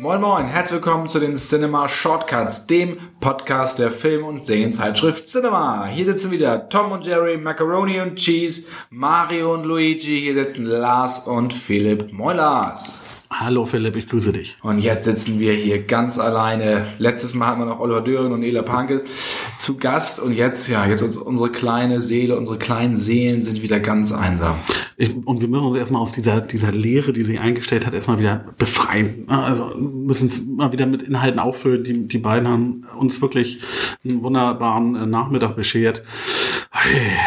Moin Moin, herzlich willkommen zu den Cinema Shortcuts, dem Podcast der Film- und Serienzeitschrift Cinema. Hier sitzen wieder Tom und Jerry, Macaroni und Cheese, Mario und Luigi, hier sitzen Lars und Philipp. Moin Lars. Hallo Philipp, ich grüße dich. Und jetzt sitzen wir hier ganz alleine. Letztes Mal hatten wir noch Oliver Döring und Ela Panke zu Gast und jetzt, ja, jetzt ist unsere kleine Seele, unsere kleinen Seelen sind wieder ganz einsam. Und wir müssen uns erstmal aus dieser, dieser Leere, die sie eingestellt hat, erstmal wieder befreien. Also müssen es mal wieder mit Inhalten auffüllen. Die, die beiden haben uns wirklich einen wunderbaren äh, Nachmittag beschert.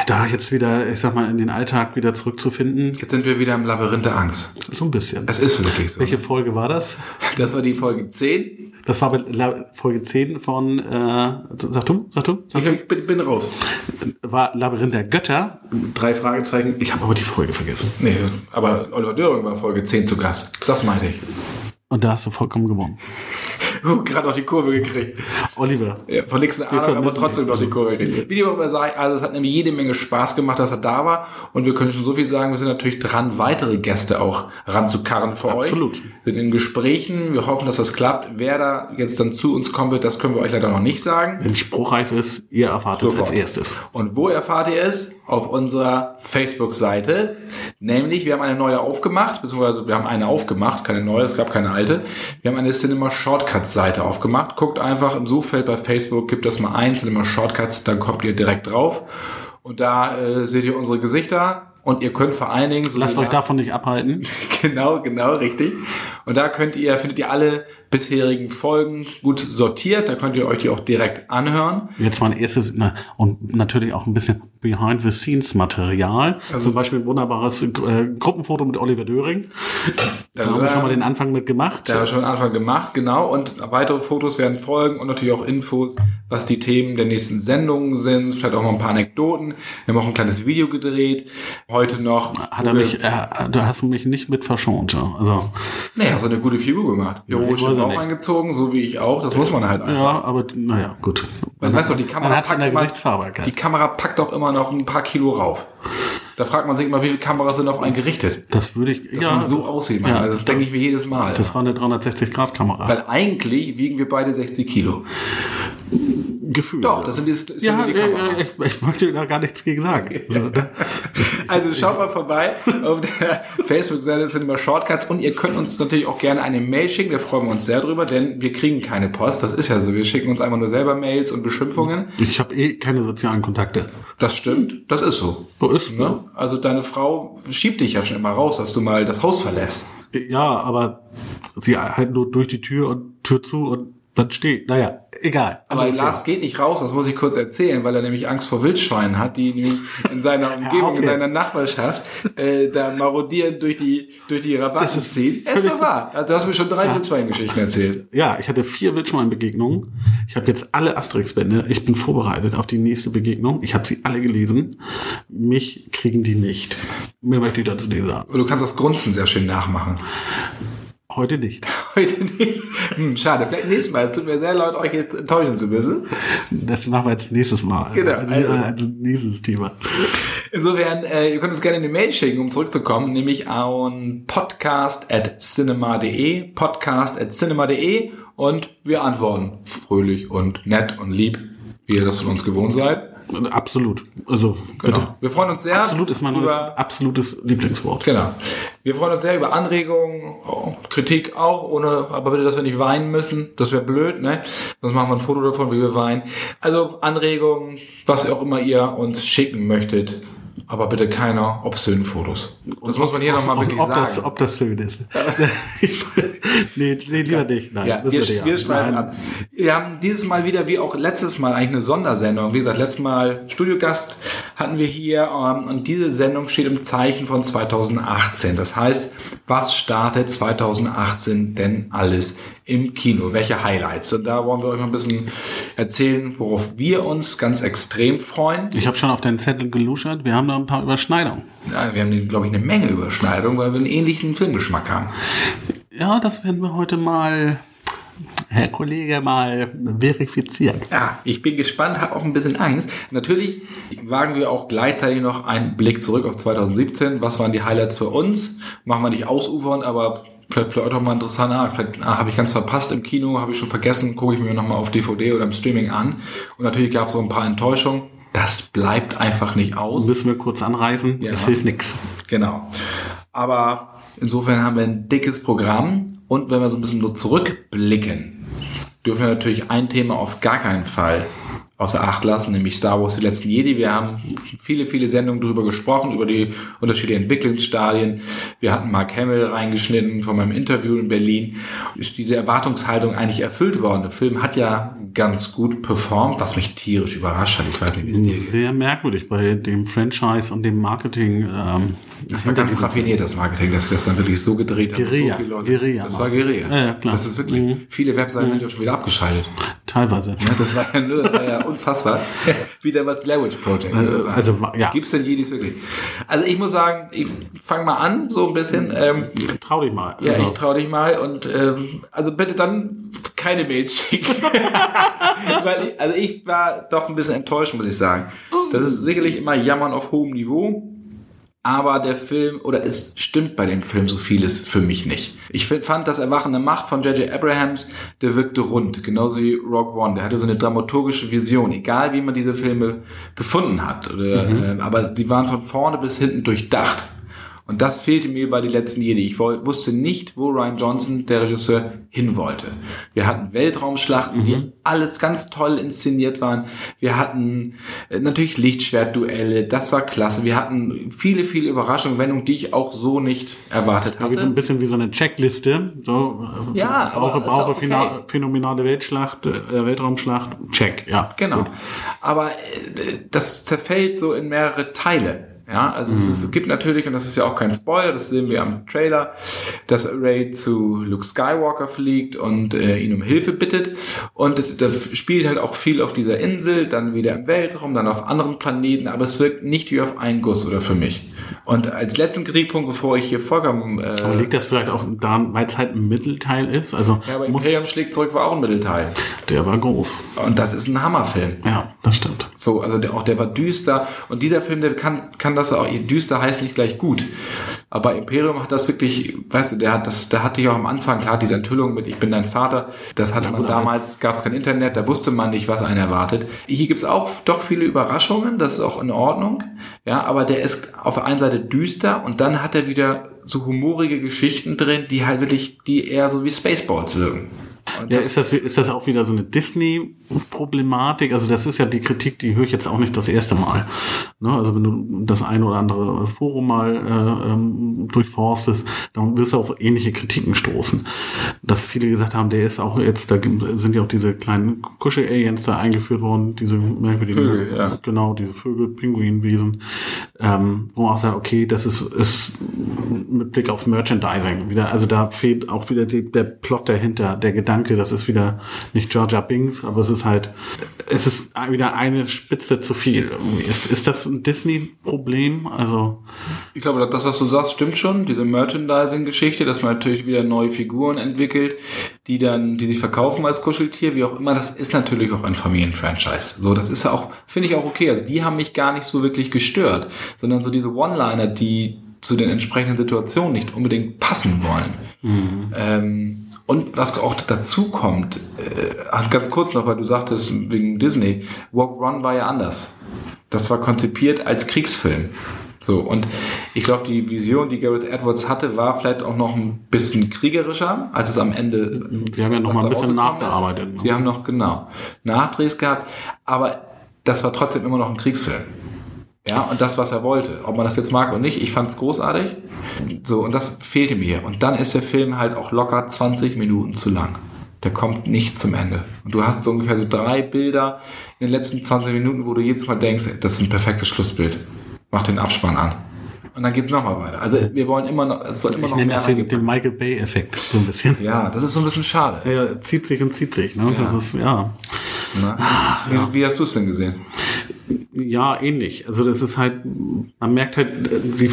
Da jetzt wieder, ich sag mal, in den Alltag wieder zurückzufinden. Jetzt sind wir wieder im Labyrinth der Angst. So ein bisschen. Es ist wirklich so. Welche Folge war das? Das war die Folge 10. Das war Folge 10 von, äh, sag du, sag du? Sag Ich bin, bin raus. war Labyrinth der Götter. Drei Fragezeichen. Ich habe aber die Folge vergessen. Nee, aber Oliver Döring war Folge 10 zu Gast. Das meinte ich. Und da hast du vollkommen gewonnen. Gerade noch die Kurve gekriegt. Oliver. Ja, von nichts eine Ahnung, aber trotzdem noch die Kurve gekriegt. Wie die auch immer sei, also es hat nämlich jede Menge Spaß gemacht, dass er da war. Und wir können schon so viel sagen, wir sind natürlich dran, weitere Gäste auch ranzukarren für Absolut. euch. Sind in Gesprächen. Wir hoffen, dass das klappt. Wer da jetzt dann zu uns kommen wird, das können wir euch leider noch nicht sagen. Wenn spruchreif ist, ihr erfahrt es Sofort. als erstes. Und wo erfahrt ihr es? Auf unserer Facebook-Seite. Nämlich, wir haben eine neue aufgemacht, beziehungsweise wir haben eine aufgemacht, keine neue, es gab keine alte. Wir haben eine Cinema Shortcuts-Seite aufgemacht. Guckt einfach im Suchfeld bei Facebook, gibt das mal ein, Cinema Shortcuts, dann kommt ihr direkt drauf. Und da äh, seht ihr unsere Gesichter. Und ihr könnt vor allen Dingen so Lasst euch davon nicht abhalten. Genau, genau, richtig. Und da könnt ihr, findet ihr alle bisherigen Folgen gut sortiert. Da könnt ihr euch die auch direkt anhören. Jetzt mal ein erstes na, und natürlich auch ein bisschen Behind-the-Scenes-Material. Zum Beispiel ein wunderbares äh, Gruppenfoto mit Oliver Döring. Da haben wir schon mal den Anfang mit gemacht. Da haben wir schon am Anfang gemacht, genau. Und weitere Fotos werden folgen und natürlich auch Infos, was die Themen der nächsten Sendungen sind. Vielleicht auch mal ein paar Anekdoten. Wir haben auch ein kleines Video gedreht. Heute noch. Hat er mich, äh, da hast du mich nicht mit verschont. Also, hast du eine gute Figur gemacht. Heroische ja Bauch nicht. eingezogen, so wie ich auch. Das muss man halt einfach. ja, aber naja, gut. Man weiß doch, die Kamera Man packt immer, die Kamera packt doch immer noch ein paar Kilo rauf. Da fragt man sich immer, wie viele Kameras sind auf einen gerichtet? Das würde ich, Dass ja, man so aussieht, ja, also das denke ich mir jedes Mal. das war eine 360-Grad-Kamera. Weil eigentlich wiegen wir beide 60 Kilo. Gefühl. Doch, das sind die, das sind ja, die Kamera. ja, ich, ich möchte da gar nichts gegen sagen. Also schaut mal vorbei auf der Facebook-Seite sind immer Shortcuts und ihr könnt uns natürlich auch gerne eine Mail schicken, da freuen wir uns sehr drüber, denn wir kriegen keine Post, das ist ja so, wir schicken uns einfach nur selber Mails und Beschimpfungen. Ich habe eh keine sozialen Kontakte. Das stimmt, das ist so. So ist Ne? Also deine Frau schiebt dich ja schon immer raus, dass du mal das Haus verlässt. Ja, aber sie halt nur durch die Tür und Tür zu und dann steht. Naja, egal. Aber Lars geht nicht raus, das muss ich kurz erzählen, weil er nämlich Angst vor Wildschweinen hat, die in seiner Umgebung, in seiner Nachbarschaft äh, da marodieren durch die durch die Rabatten Das ist ziehen. Es ist wahr. Also, du hast mir schon drei Wildschweingeschichten erzählt. Ja, ich hatte vier Wildschwein-Begegnungen. Ich habe jetzt alle Asterix-Bände. Ich bin vorbereitet auf die nächste Begegnung. Ich habe sie alle gelesen. Mich kriegen die nicht. Mehr möchte ich dazu nicht sagen. Du kannst das Grunzen sehr schön nachmachen. Heute nicht. Heute nicht. Hm, schade. Vielleicht nächstes Mal. Es tut mir sehr leid, euch jetzt enttäuschen zu müssen. Das machen wir jetzt nächstes Mal. Genau, Also, also- also nächstes Thema. Insofern, äh, ihr könnt uns gerne eine Mail schicken, um zurückzukommen, nämlich an podcast.cinema.de, podcast.cinema.de und wir antworten fröhlich und nett und lieb, wie ihr das von uns gewohnt seid. Absolut. Also Genau. bitte. Wir freuen uns sehr. Absolut ist mein neues absolutes Lieblingswort. Genau. Wir freuen uns sehr über Anregungen, oh, Kritik auch, ohne, aber bitte, dass wir nicht weinen müssen. Das wäre blöd, ne? Sonst machen wir ein Foto davon, wie wir weinen. Also Anregungen, was auch immer ihr uns schicken möchtet. Aber bitte keine obszönen Fotos. Das muss man hier nochmal wirklich ob sagen. das, ob das schön ist. Nee, nee, lieber nicht. Nein, Ja, wir, wir schweifen Nein. ab. Wir haben dieses Mal wieder, wie auch letztes Mal, eigentlich eine Sondersendung. Wie gesagt, letztes Mal Studiogast hatten wir hier, ähm, und diese Sendung steht im Zeichen von 2018. Das heißt, was startet 2018 denn alles im Kino? Welche Highlights? Und da wollen wir euch mal ein bisschen erzählen, worauf wir uns ganz extrem freuen. Ich habe schon auf den Zettel geluschert. Wir haben da ein paar Überschneidungen. Ja, wir haben, glaube ich, eine Menge Überschneidungen, weil wir einen ähnlichen Filmgeschmack haben. Ja, das werden wir heute mal Herr Kollege mal verifizieren. Ja, ich bin gespannt, habe auch ein bisschen Angst. Natürlich wagen wir auch gleichzeitig noch einen Blick zurück auf 2017. Was waren die Highlights für uns? Machen wir nicht ausufern, aber vielleicht für euch auch mal interessant. Ah, vielleicht ah, habe ich ganz verpasst im Kino, habe ich schon vergessen, gucke ich mir nochmal auf DVD oder im Streaming an. Und natürlich gab es auch ein paar Enttäuschungen. Das bleibt einfach nicht aus. Müssen wir kurz anreißen. Ja. Es hilft nichts. Genau. Aber insofern haben wir ein dickes Programm. Und wenn wir so ein bisschen nur zurückblicken, dürfen wir natürlich ein Thema auf gar keinen Fall außer Acht lassen, nämlich Star Wars, die letzten Jedi. Wir haben viele, viele Sendungen darüber gesprochen, über die unterschiedlichen Entwicklungsstadien. Wir hatten Mark Hamill reingeschnitten von meinem Interview in Berlin. Ist diese Erwartungshaltung eigentlich erfüllt worden? Der Film hat ja ganz gut performt, was mich tierisch überrascht hat. Ich weiß nicht, wie es dir geht. Sehr merkwürdig bei dem Franchise und dem Marketing. Ähm, Das war ganz raffiniert, das Marketing, dass wir das dann wirklich so gedreht haben. Guerilla, So Leute, Guerilla das war Guerilla. Ja, ja, klar. Das ist wirklich, Mhm. viele Webseiten sind ja schon wieder abgeschaltet. Teilweise. Ja, das war ja nur, das war ja unfassbar. Wie der was Blair Witch Project. Äh, also, ja. Gibt's denn Jedis wirklich? Also ich muss sagen, ich fange mal an, so ein bisschen. Ähm, Trau dich mal. ja, Also, ich trau dich mal und ähm, also bitte dann keine Mails schicken. Weil ich, also ich war doch ein bisschen enttäuscht, muss ich sagen. Das ist sicherlich immer Jammern auf hohem Niveau. Aber der Film, oder es stimmt bei dem Film so vieles für mich nicht. Ich fand das Erwachende Macht von J.J. Abrahams, der wirkte rund, genauso wie Rogue One. Der hatte so eine dramaturgische Vision, egal wie man diese Filme gefunden hat. Oder, äh, aber die waren von vorne bis hinten durchdacht. Und das fehlte mir bei die letzten Jedi. Ich wusste nicht, wo Ryan Johnson, der Regisseur, hin wollte. Wir hatten Weltraumschlachten, die alles ganz toll inszeniert waren. Wir hatten äh, natürlich Lichtschwertduelle, das war klasse. Wir hatten viele, viele Überraschungen, Wendungen, die ich auch so nicht erwartet wie so ein hatte. bisschen wie so eine Checkliste. So, äh, Ja, aber brauche, brauche okay. phänomenale Weltschlacht, äh, Weltraumschlacht, check, ja. Genau. Gut. Aber das zerfällt so in mehrere Teile. Ja, also es, ist, es gibt natürlich, und das ist ja auch kein Spoiler, das sehen wir am Trailer, dass Ray zu Luke Skywalker fliegt und äh, ihn um Hilfe bittet. Und das spielt halt auch viel auf dieser Insel, dann wieder im Weltraum, dann auf anderen Planeten, aber es wirkt nicht wie auf einen Guss oder für mich. Und als letzten Kritikpunkt, bevor ich hier vollkommen Aber äh, liegt das vielleicht auch daran, weil es halt ein Mittelteil ist? Also ja, aber Imperium schlägt zurück war auch ein Mittelteil. der war groß. Und das ist ein Hammerfilm. Ja, das stimmt. So, also der, auch der war düster. Und dieser Film, der kann, kann das auch, düster heißt nicht gleich gut. Aber Imperium hat das wirklich, weißt du, der hat das, der hatte ich auch am Anfang, klar, diese Enthüllung mit Ich bin dein Vater, das hatte man damals, gab es kein Internet, da wusste man nicht, was einen erwartet. Hier gibt's auch doch viele Überraschungen, das ist auch in Ordnung. Ja, aber der ist auf der einen Seite düster und dann hat er wieder so humorige Geschichten drin, die halt wirklich, die eher so wie Spaceballs wirken. Ja, ist das, ist das auch wieder so eine Disney-Problematik? Also das ist ja die Kritik, die höre ich jetzt auch nicht das erste Mal. Ne? Also wenn du das eine oder andere Forum mal äh, ähm, durchforstest, dann wirst du auf ähnliche Kritiken stoßen. Dass viele gesagt haben, der ist auch jetzt, da sind ja auch diese kleinen Kuschel-Aliens da eingeführt worden, diese merkwürdigen, Vögel, ja. genau, diese Vögel, Pinguinwesen, ähm, wo man auch sagt, okay, das ist, ist mit Blick aufs Merchandising wieder, also da fehlt auch wieder die, der Plot dahinter, der Gedanke, das ist wieder nicht Georgia Binks, aber es ist halt, es ist wieder eine Spitze zu viel. Ist, ist das ein Disney-Problem? Also, Ich glaube, das, was du sagst, stimmt schon. Diese Merchandising-Geschichte, dass man natürlich wieder neue Figuren entwickelt, die dann, die sich verkaufen als Kuscheltier, wie auch immer, das ist natürlich auch ein Familienfranchise. So, das ist ja auch, finde ich auch okay. Also die haben mich gar nicht so wirklich gestört, sondern so diese One-Liner, die zu den entsprechenden Situationen nicht unbedingt passen wollen. Ähm, und was auch dazu kommt, äh, ganz kurz noch, weil du sagtest, wegen Disney, Walk Run war ja anders. Das war konzipiert als Kriegsfilm. So, und ich glaube, die Vision, die Gareth Edwards hatte, war vielleicht auch noch ein bisschen kriegerischer, als es am Ende. Sie haben ja noch mal ein bisschen nachgearbeitet, Ist. ne? Sie haben noch, genau, Nachdrehs gehabt, aber das war trotzdem immer noch ein Kriegsfilm. Ja, und das, was er wollte. Ob man das jetzt mag oder nicht, ich fand es großartig. So, und das fehlte mir. Und dann ist der Film halt auch locker 20 Minuten zu lang. der kommt nicht zum Ende. Und du hast so ungefähr so drei Bilder in den letzten 20 Minuten, wo du jedes Mal denkst, das ist ein perfektes Schlussbild. Mach den Abspann an. Und dann geht's nochmal weiter. Also wir wollen immer noch, es soll immer Ich noch mehr das den, den Michael Bay-Effekt so ein bisschen. Ja, das ist so ein bisschen schade. Er zieht sich und zieht sich. Ne? Das ist, ja. Ne? Wie, wie hast du es denn gesehen? Ja, ähnlich. Also das ist halt, man merkt halt, sie,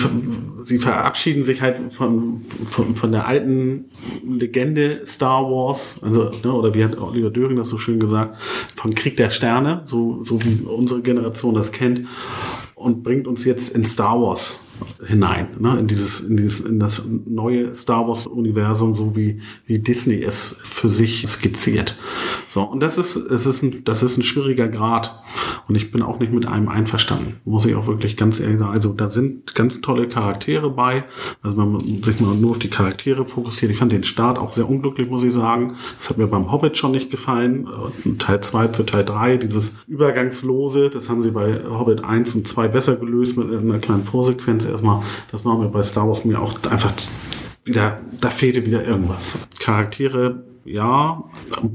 sie verabschieden sich halt von, von, von der alten Legende Star Wars, also, ne, oder wie hat Oliver Döring das so schön gesagt, von Krieg der Sterne, so, so wie unsere Generation das kennt, und bringt uns jetzt in Star Wars hinein, ne, in dieses, in dieses, in das neue Star Wars Universum, so wie, wie Disney es für sich skizziert. So. Und das ist, es ist ein, das ist ein schwieriger Grad. Und ich bin auch nicht mit einem einverstanden. Muss ich auch wirklich ganz ehrlich sagen. Also da sind ganz tolle Charaktere bei. Also wenn man sich mal nur auf die Charaktere fokussiert. Ich fand den Start auch sehr unglücklich, muss ich sagen. Das hat mir beim Hobbit schon nicht gefallen. Teil 2 zu Teil 3, dieses Übergangslose, das haben sie bei Hobbit 1 und 2 besser gelöst mit einer kleinen Vorsequenz erstmal. Das machen wir bei Star Wars mir auch einfach wieder, da fehlte wieder irgendwas. Charaktere, ja,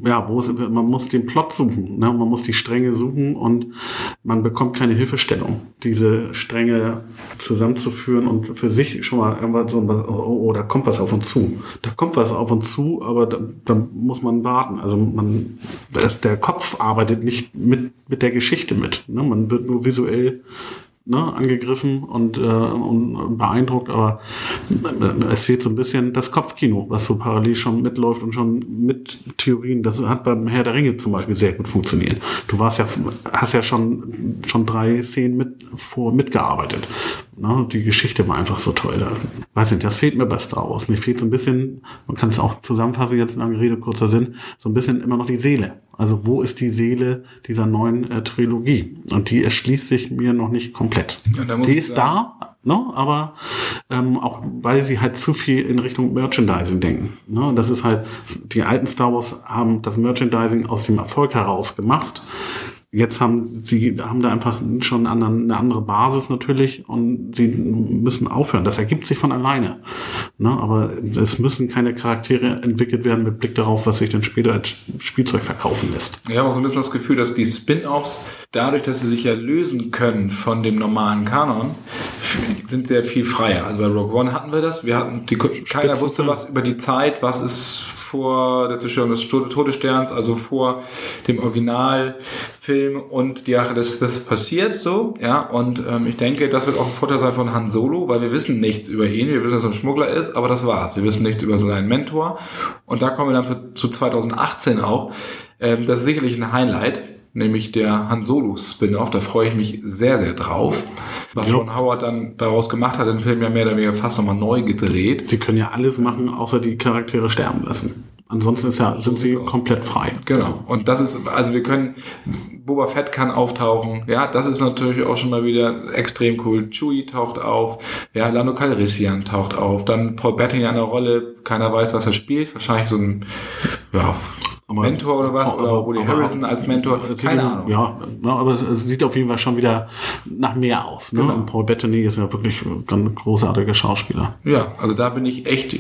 ja, wo es, man muss den Plot suchen, ne? man muss die Stränge suchen und man bekommt keine Hilfestellung, diese Stränge zusammenzuführen und für sich schon mal irgendwas so, oh, oh, da kommt was auf uns zu. Da kommt was auf uns zu, aber da, da muss man warten. Also man, der Kopf arbeitet nicht mit, mit der Geschichte mit. Ne? Man wird nur visuell ne, angegriffen und, äh, und beeindruckt, aber es fehlt so ein bisschen das Kopfkino, was so parallel schon mitläuft und schon mit Theorien. Das hat beim Herr der Ringe zum Beispiel sehr gut funktioniert. Du warst ja, hast ja schon, schon drei Szenen mit, vor, mitgearbeitet. Ne, die Geschichte war einfach so toll. Da, weiß nicht, das fehlt mir bei Star Wars. Mir fehlt so ein bisschen, man kann es auch zusammenfassen, jetzt in einer Rede, kurzer Sinn, so ein bisschen immer noch die Seele. Also wo ist die Seele dieser neuen äh, Trilogie? Und die erschließt sich mir noch nicht komplett. Ja, die ist sagen- da, ne? aber ähm, auch weil sie halt zu viel in Richtung Merchandising denken. Ne? Das ist halt, die alten Star Wars haben das Merchandising aus dem Erfolg heraus gemacht. Jetzt haben sie haben da einfach schon eine andere Basis natürlich und sie müssen aufhören. Das ergibt sich von alleine. Ne? Aber es müssen keine Charaktere entwickelt werden mit Blick darauf, was sich dann später als Spielzeug verkaufen lässt. Ich habe so ein bisschen das Gefühl, dass die Spin-offs, dadurch, dass sie sich ja lösen können von dem normalen Kanon, sind sehr viel freier. Also bei Rogue One hatten wir das. Wir hatten die, keiner wusste was über die Zeit, was ist vor der Zerstörung des Todessterns, also vor dem Originalfilm und die Rache des Sith passiert so, ja, und ähm, ich denke, das wird auch ein Vorteil sein von Han Solo, weil wir wissen nichts über ihn, wir wissen, dass er ein Schmuggler ist, aber das war's. Wir wissen nichts über seinen Mentor und da kommen wir dann für, zu 2018 auch. Ähm, das ist sicherlich ein Highlight, nämlich der Han Solo Spin-off. Da freue ich mich sehr, sehr drauf. Was. Ron Howard dann daraus gemacht hat, den Film ja mehr oder weniger fast nochmal neu gedreht. Sie können ja alles machen, außer die Charaktere sterben lassen. Ansonsten ist ja, sind sie komplett frei. Genau. Und das ist, also wir können, Boba Fett kann auftauchen. Ja, das ist natürlich auch schon mal wieder extrem cool. Chewie taucht auf. Ja, Lando Calrissian taucht auf. Dann Paul Bettany in einer Rolle. Keiner weiß, was er spielt. Wahrscheinlich so ein, ja, Aber- Mentor oder was. aber- oder Woody aber- Harrison als Mentor. Keine Ahnung. Ja, aber es, es sieht auf jeden Fall schon wieder nach mehr aus. Ne? Genau. Und Paul Bettany ist ja wirklich ein ganz großartiger Schauspieler. Ja, also da bin ich echt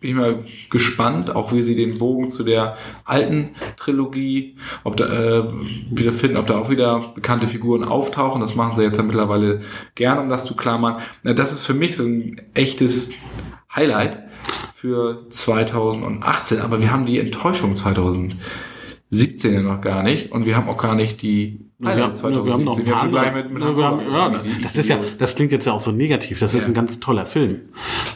bin ich mal gespannt, auch wie sie den Bogen zu der alten Trilogie ob da, äh, wieder finden, ob da auch wieder bekannte Figuren auftauchen. Das machen sie jetzt ja mittlerweile gern, um das zu klammern. Das ist für mich so ein echtes Highlight für 2018, aber wir haben die Enttäuschung 2017 ja noch gar nicht. Und wir haben auch gar nicht die Ja, wir, haben- wir haben noch ein Wir paar haben gleich andere. mit, mit Ja, Hans wir haben, Sommer ja, angefangen. Die- das ist ja, das klingt jetzt ja auch so negativ. Das ist Ja. ein ganz toller Film.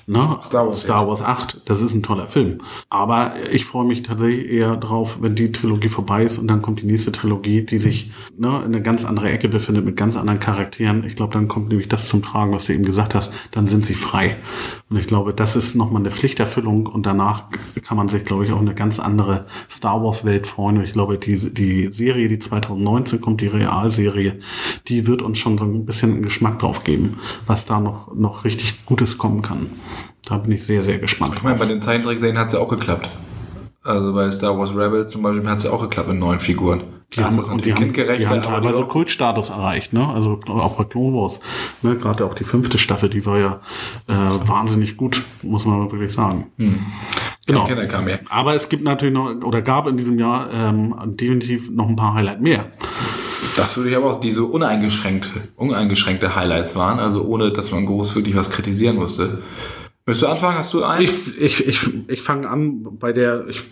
Ne? Star Wars Star Wars 8, das ist ein toller Film. Aber ich freue mich tatsächlich eher drauf, wenn die Trilogie vorbei ist und dann kommt die nächste Trilogie, die sich ne, in eine ganz andere Ecke befindet mit ganz anderen Charakteren. Ich glaube, dann kommt nämlich das zum Tragen, was du eben gesagt hast. Dann sind sie frei. Und ich glaube, das ist nochmal eine Pflichterfüllung und danach kann man sich, glaube ich, auch eine ganz andere Star Wars Welt freuen. Und ich glaube, die, die Serie, die 2019 kommt, die Realserie, die wird uns schon so ein bisschen einen Geschmack drauf geben, was da noch, noch richtig Gutes kommen kann. Da bin ich sehr, sehr gespannt Ich meine, bei den Zeichentrickserien hat es ja auch geklappt. Also bei Star Wars Rebels zum Beispiel hat es ja auch geklappt mit neuen Figuren. Die haben, das und die haben, die haben teilweise Kultstatus erreicht, ne? Also auch bei Clone Wars. Ne? Gerade auch die fünfte Staffel, die war ja äh, wahnsinnig gut, muss man wirklich sagen. Genau. Kein Kenner kam. Aber es gibt natürlich noch, oder gab in diesem Jahr ähm, definitiv noch ein paar Highlight mehr. Das würde ich aber auch, die so uneingeschränkt, uneingeschränkte Highlights waren, also ohne, dass man groß wirklich was kritisieren musste. Möchtest du anfangen? Hast du einen? Ich, ich, ich, ich fange an bei der, ich,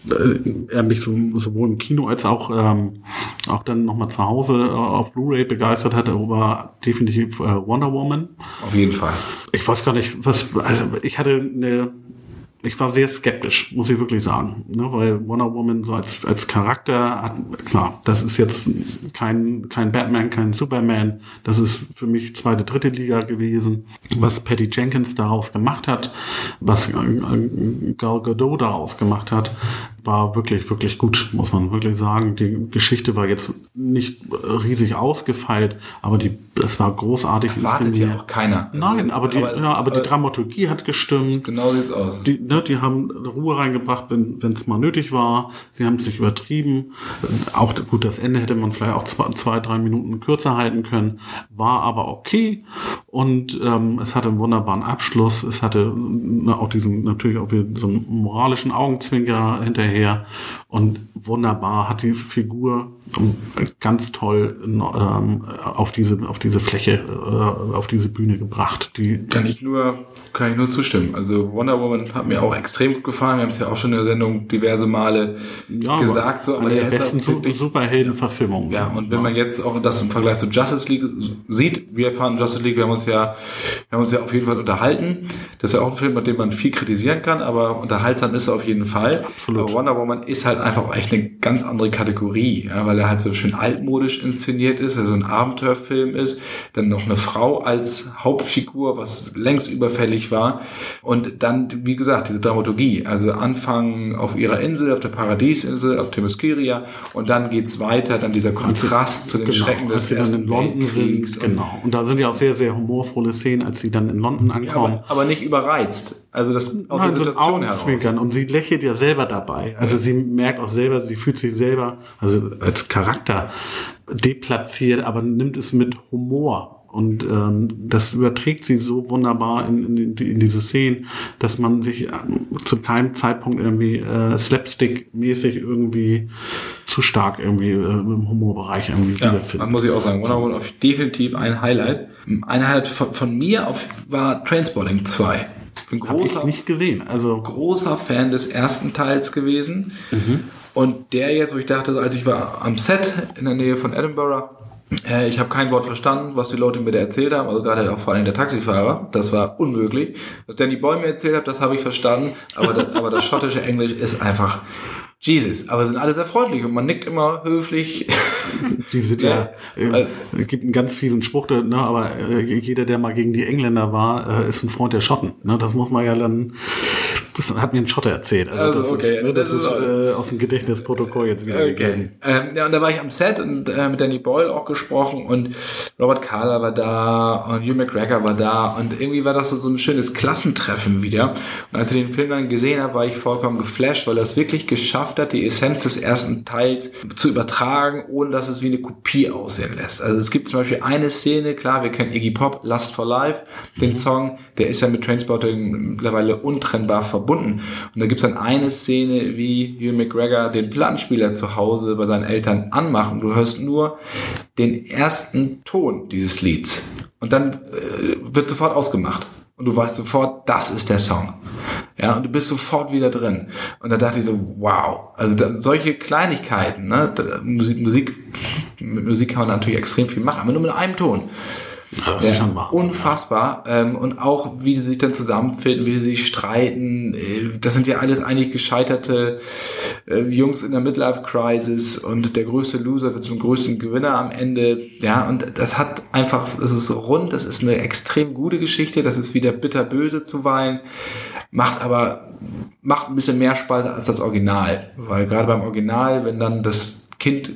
äh, mich so, sowohl im Kino als auch, ähm, auch dann nochmal zu Hause äh, auf Blu-ray begeistert hatte, war definitiv äh, Wonder Woman. Auf jeden Fall. Ich weiß gar nicht, was, also ich hatte eine, ich war sehr skeptisch, muss ich wirklich sagen, ne, weil Wonder Woman so als, als Charakter hat, klar, das ist jetzt kein, kein Batman, kein Superman, das ist für mich zweite, dritte Liga gewesen. Was Patty Jenkins daraus gemacht hat, was äh, äh, Gal Gadot daraus gemacht hat, war wirklich, wirklich gut, muss man wirklich sagen. Die Geschichte war jetzt nicht riesig ausgefeilt, aber die, es war großartig Wartet ja auch keiner. Nein, aber die, aber es- ja, aber die Dramaturgie hat gestimmt. Genau sieht's aus. Die, ne, die haben Ruhe reingebracht, wenn es mal nötig war. Sie haben es nicht übertrieben. Auch gut, das Ende hätte man vielleicht auch zwei, zwei drei Minuten kürzer halten können, war aber okay. Und ähm, es hatte einen wunderbaren Abschluss. Es hatte äh, auch diesen natürlich auch wieder so einen moralischen Augenzwinker hinterher. Und wunderbar hat die Figur ähm, ganz toll ähm, auf diese auf diese Fläche, äh, auf diese Bühne gebracht. Die Kann ich nur, kann ich nur zustimmen. Also Wonder Woman hat mir auch extrem gut gefallen. Wir haben es ja auch schon in der Sendung diverse Male Ja, gesagt. So, aber eine der hätte besten auch wirklich- Su- Superheldenverfilmungen. Ja, und wenn man jetzt auch das im Vergleich zu Justice League sieht, wir fanden Justice League, wir haben uns ja, wir haben uns ja auf jeden Fall unterhalten. Das ist ja auch ein Film, mit dem man viel kritisieren kann, aber unterhaltsam ist er auf jeden Fall. Absolut. Aber Wonder Woman ist halt einfach echt eine ganz andere Kategorie, ja, weil er halt so schön altmodisch inszeniert ist, also ein Abenteuerfilm ist, dann noch eine Frau als Hauptfigur, was längst überfällig war. Und dann, wie gesagt, diese Dramaturgie, also Anfang auf ihrer Insel, auf der Paradiesinsel, auf Themyscira, und dann geht's weiter, dann dieser Kontrast zu den Schrecken als des dann in Ersten London Weltkriegs. sind. und- Genau. Und da sind ja auch sehr, sehr humorvolle Szenen, als sie dann in London Ja, ankommen. aber, aber nicht überreizt. Also das aus Nein, der so Situation heraus. Augenzwinkern. Und sie lächelt ja selber dabei. Also sie merkt auch selber, sie fühlt sich selber, also als Charakter deplatziert, aber nimmt es mit Humor. Und ähm, das überträgt sie so wunderbar in, in, in diese Szenen, dass man sich ähm, zu keinem Zeitpunkt irgendwie äh, Slapstick-mäßig irgendwie zu stark irgendwie äh, im Humorbereich irgendwie Ja, wiederfindet. man muss ich auch sagen, Wonder Woman definitiv ein Highlight. Ein Highlight von, von mir auf, war Trainspotting 2. Ich bin Habe ich großer, nicht gesehen. Also großer Fan des ersten Teils gewesen. Und der jetzt, wo ich dachte, als ich war am Set in der Nähe von Edinburgh, äh, ich habe kein Wort verstanden, was die Leute mir da erzählt haben, also gerade auch vor allem der Taxifahrer. Das war unmöglich. Was Danny Boy mir erzählt hat, das habe ich verstanden, aber das, aber das schottische Englisch ist einfach Jesus. Aber sind alle sehr freundlich und man nickt immer höflich. Die sind ja, äh, es gibt einen ganz fiesen Spruch, ne, aber äh, jeder, der mal gegen die Engländer war, äh, ist ein Freund der Schotten. Ne? Das muss man ja dann, das hat mir ein Schotter erzählt. Also, Also, das okay, ist, ne, das das ist äh, aus dem Gedächtnisprotokoll jetzt wieder gegeben. Ähm, ja, und da war ich am Set und äh, mit Danny Boyle auch gesprochen und Robert Carler war da und Hugh McGregor war da und irgendwie war das so, so ein schönes Klassentreffen wieder. Und als ich den Film dann gesehen habe, war ich vollkommen geflasht, weil er es wirklich geschafft hat, die Essenz des ersten Teils zu übertragen, ohne dass es wie eine Kopie aussehen lässt. Also es gibt zum Beispiel eine Szene, klar, wir kennen Iggy Pop, Lust for Life, den Song, der ist ja mit Trainspotting mittlerweile untrennbar verbunden. Und da gibt es dann eine Szene, wie Hugh McGregor den Plattenspieler zu Hause bei seinen Eltern anmacht und du hörst nur den ersten Ton dieses Lieds. Und dann äh, wird sofort ausgemacht. Und du weißt sofort, das ist der Song. Ja, und du bist sofort wieder drin. Und da dachte ich so, wow. Also da, solche Kleinigkeiten, ne? Musik, Musik, mit Musik kann man natürlich extrem viel machen, aber nur mit einem Ton. Ja, das ist schon Wahnsinn. Unfassbar. Ähm, und auch, wie die sich dann zusammenfinden, wie sie sich streiten. Äh, Das sind ja alles eigentlich gescheiterte äh, Jungs in der Midlife-Crisis und der größte Loser wird zum größten Gewinner am Ende. Ja, und das hat einfach, das ist rund, das ist eine extrem gute Geschichte, das ist wieder bitterböse zuweilen, macht aber, macht ein bisschen mehr Spaß als das Original. Weil gerade beim Original, wenn dann das Kind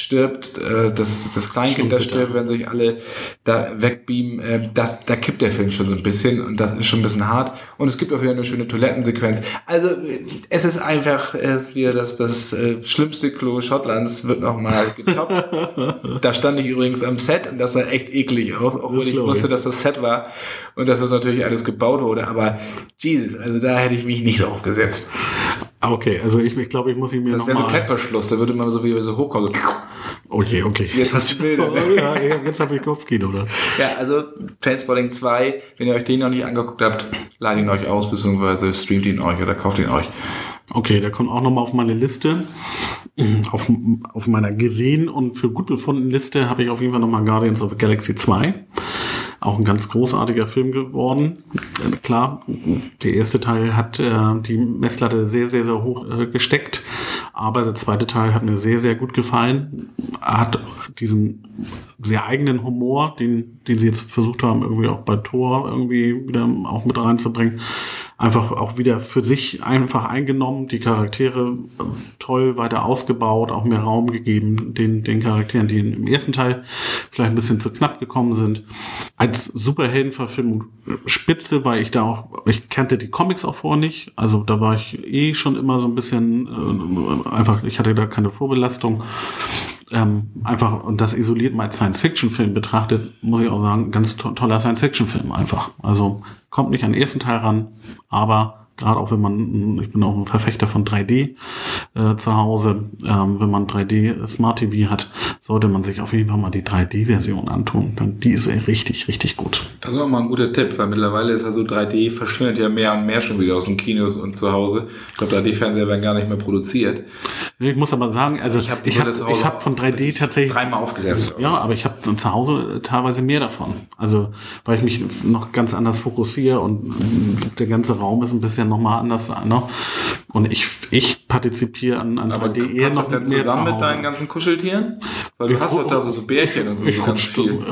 stirbt, äh, das, das Kleinkind, das stirbt, wenn sich alle da wegbeamen, äh, das, da kippt der Film schon so ein bisschen und das ist schon ein bisschen hart. Und es gibt auch wieder eine schöne Toilettensequenz. Also äh, es ist einfach äh, wieder das, das äh, schlimmste Klo Schottlands wird nochmal getoppt. da stand ich übrigens am Set und das sah echt eklig aus, obwohl ich. wusste, dass das Set war und dass das natürlich alles gebaut wurde. Aber Jesus, also da hätte ich mich nicht drauf gesetzt. Ah, Okay, also ich, ich glaube, ich muss ihn mir Das wäre so ein. Klettverschluss, da würde man so wie so hochkommen. Okay, okay. Jetzt hast du Bilder. Ne? ja, jetzt habe ich Kopfkino, oder? Ja, also Trainspotting 2, wenn ihr euch den noch nicht angeguckt habt, ladet ihn euch aus, beziehungsweise streamt ihn euch oder kauft ihn euch. Okay, der kommt auch nochmal auf meine Liste. Auf, auf meiner gesehen und für gut befundenen Liste habe ich auf jeden Fall nochmal Guardians of the Galaxy 2. Auch ein ganz großartiger Film geworden. Äh, Klar, der erste Teil hat äh, die Messlatte sehr, sehr, sehr hoch äh, gesteckt. Aber der zweite Teil hat mir sehr, sehr gut gefallen. Er hat diesen sehr eigenen Humor, den, den sie jetzt versucht haben, irgendwie auch bei Thor irgendwie wieder auch mit reinzubringen einfach auch wieder für sich einfach eingenommen, die Charaktere äh, toll weiter ausgebaut, auch mehr Raum gegeben, den, den Charakteren, die im ersten Teil vielleicht ein bisschen zu knapp gekommen sind. Als Superheldenverfilmung spitze, weil ich da auch, ich kannte die Comics auch vorher nicht, also da war ich eh schon immer so ein bisschen äh, einfach, ich hatte da keine Vorbelastung. Ähm, einfach, und das isoliert mal als Science-Fiction-Film betrachtet, muss ich auch sagen, ganz to toller Science-Fiction-Film einfach. Also kommt nicht an den ersten Teil ran, aber gerade auch wenn man, ich bin auch ein Verfechter von 3D äh, zu Hause, ähm, wenn man 3D Smart TV hat, sollte man sich auf jeden Fall mal die 3D-Version antun. Denn die ist richtig, richtig gut. Das ist auch mal ein guter Tipp, weil mittlerweile ist ja so 3D verschwindet ja mehr und mehr schon wieder aus den Kinos und zu Hause. Ich glaube, 3D-Fernseher werden gar nicht mehr produziert. Ich muss aber sagen, also ich hab habe ich hab, ich hab von 3D tatsächlich Dreimal aufgesetzt. Ja, aber ich habe zu Hause teilweise mehr davon. Also, weil ich mich noch ganz anders fokussiere und mm, der ganze Raum ist ein bisschen nochmal anders. Ne? Und ich, ich partizipiere an, an Aber 3D eher noch das denn mehr zusammen zu mit deinen ganzen Kuscheltieren? Weil du hast doch da so, so Bärchen und so, Ich ganz viel.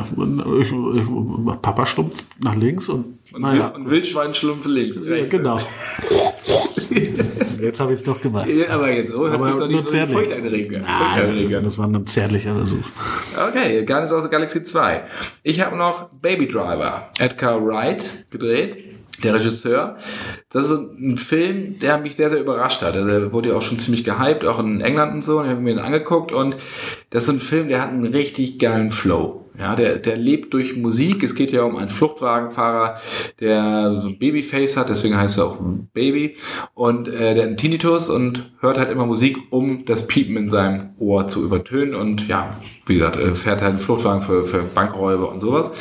ich, ich, Papa stumpft nach links und, Und, naja. Und Wildschweinschlumpfe links, Ja, rechts. genau. Jetzt habe ich es doch gemacht. Ja, Aber jetzt, oh, Aber sich doch nicht so zärtlich. furchteinregend. Nein, Furchteinregend. das war ein zärtlicher Versuch. Okay, Guardians of the Galaxy 2. Ich habe noch Baby Driver, Edgar Wright gedreht. Der Regisseur. Das ist ein Film, der mich sehr, sehr überrascht hat. Also, Der wurde ja auch schon ziemlich gehypt, auch in England und so. Und ich habe mir den angeguckt und das ist ein Film, der hat einen richtig geilen Flow. Ja, der, der lebt durch Musik. Es geht ja um einen Fluchtwagenfahrer, der so ein Babyface hat, deswegen heißt er auch Baby. Und äh, der hat einen Tinnitus und hört halt immer Musik, um das Piepen in seinem Ohr zu übertönen. Und ja, wie gesagt, äh, fährt halt einen Fluchtwagen für, für Bankräuber und sowas.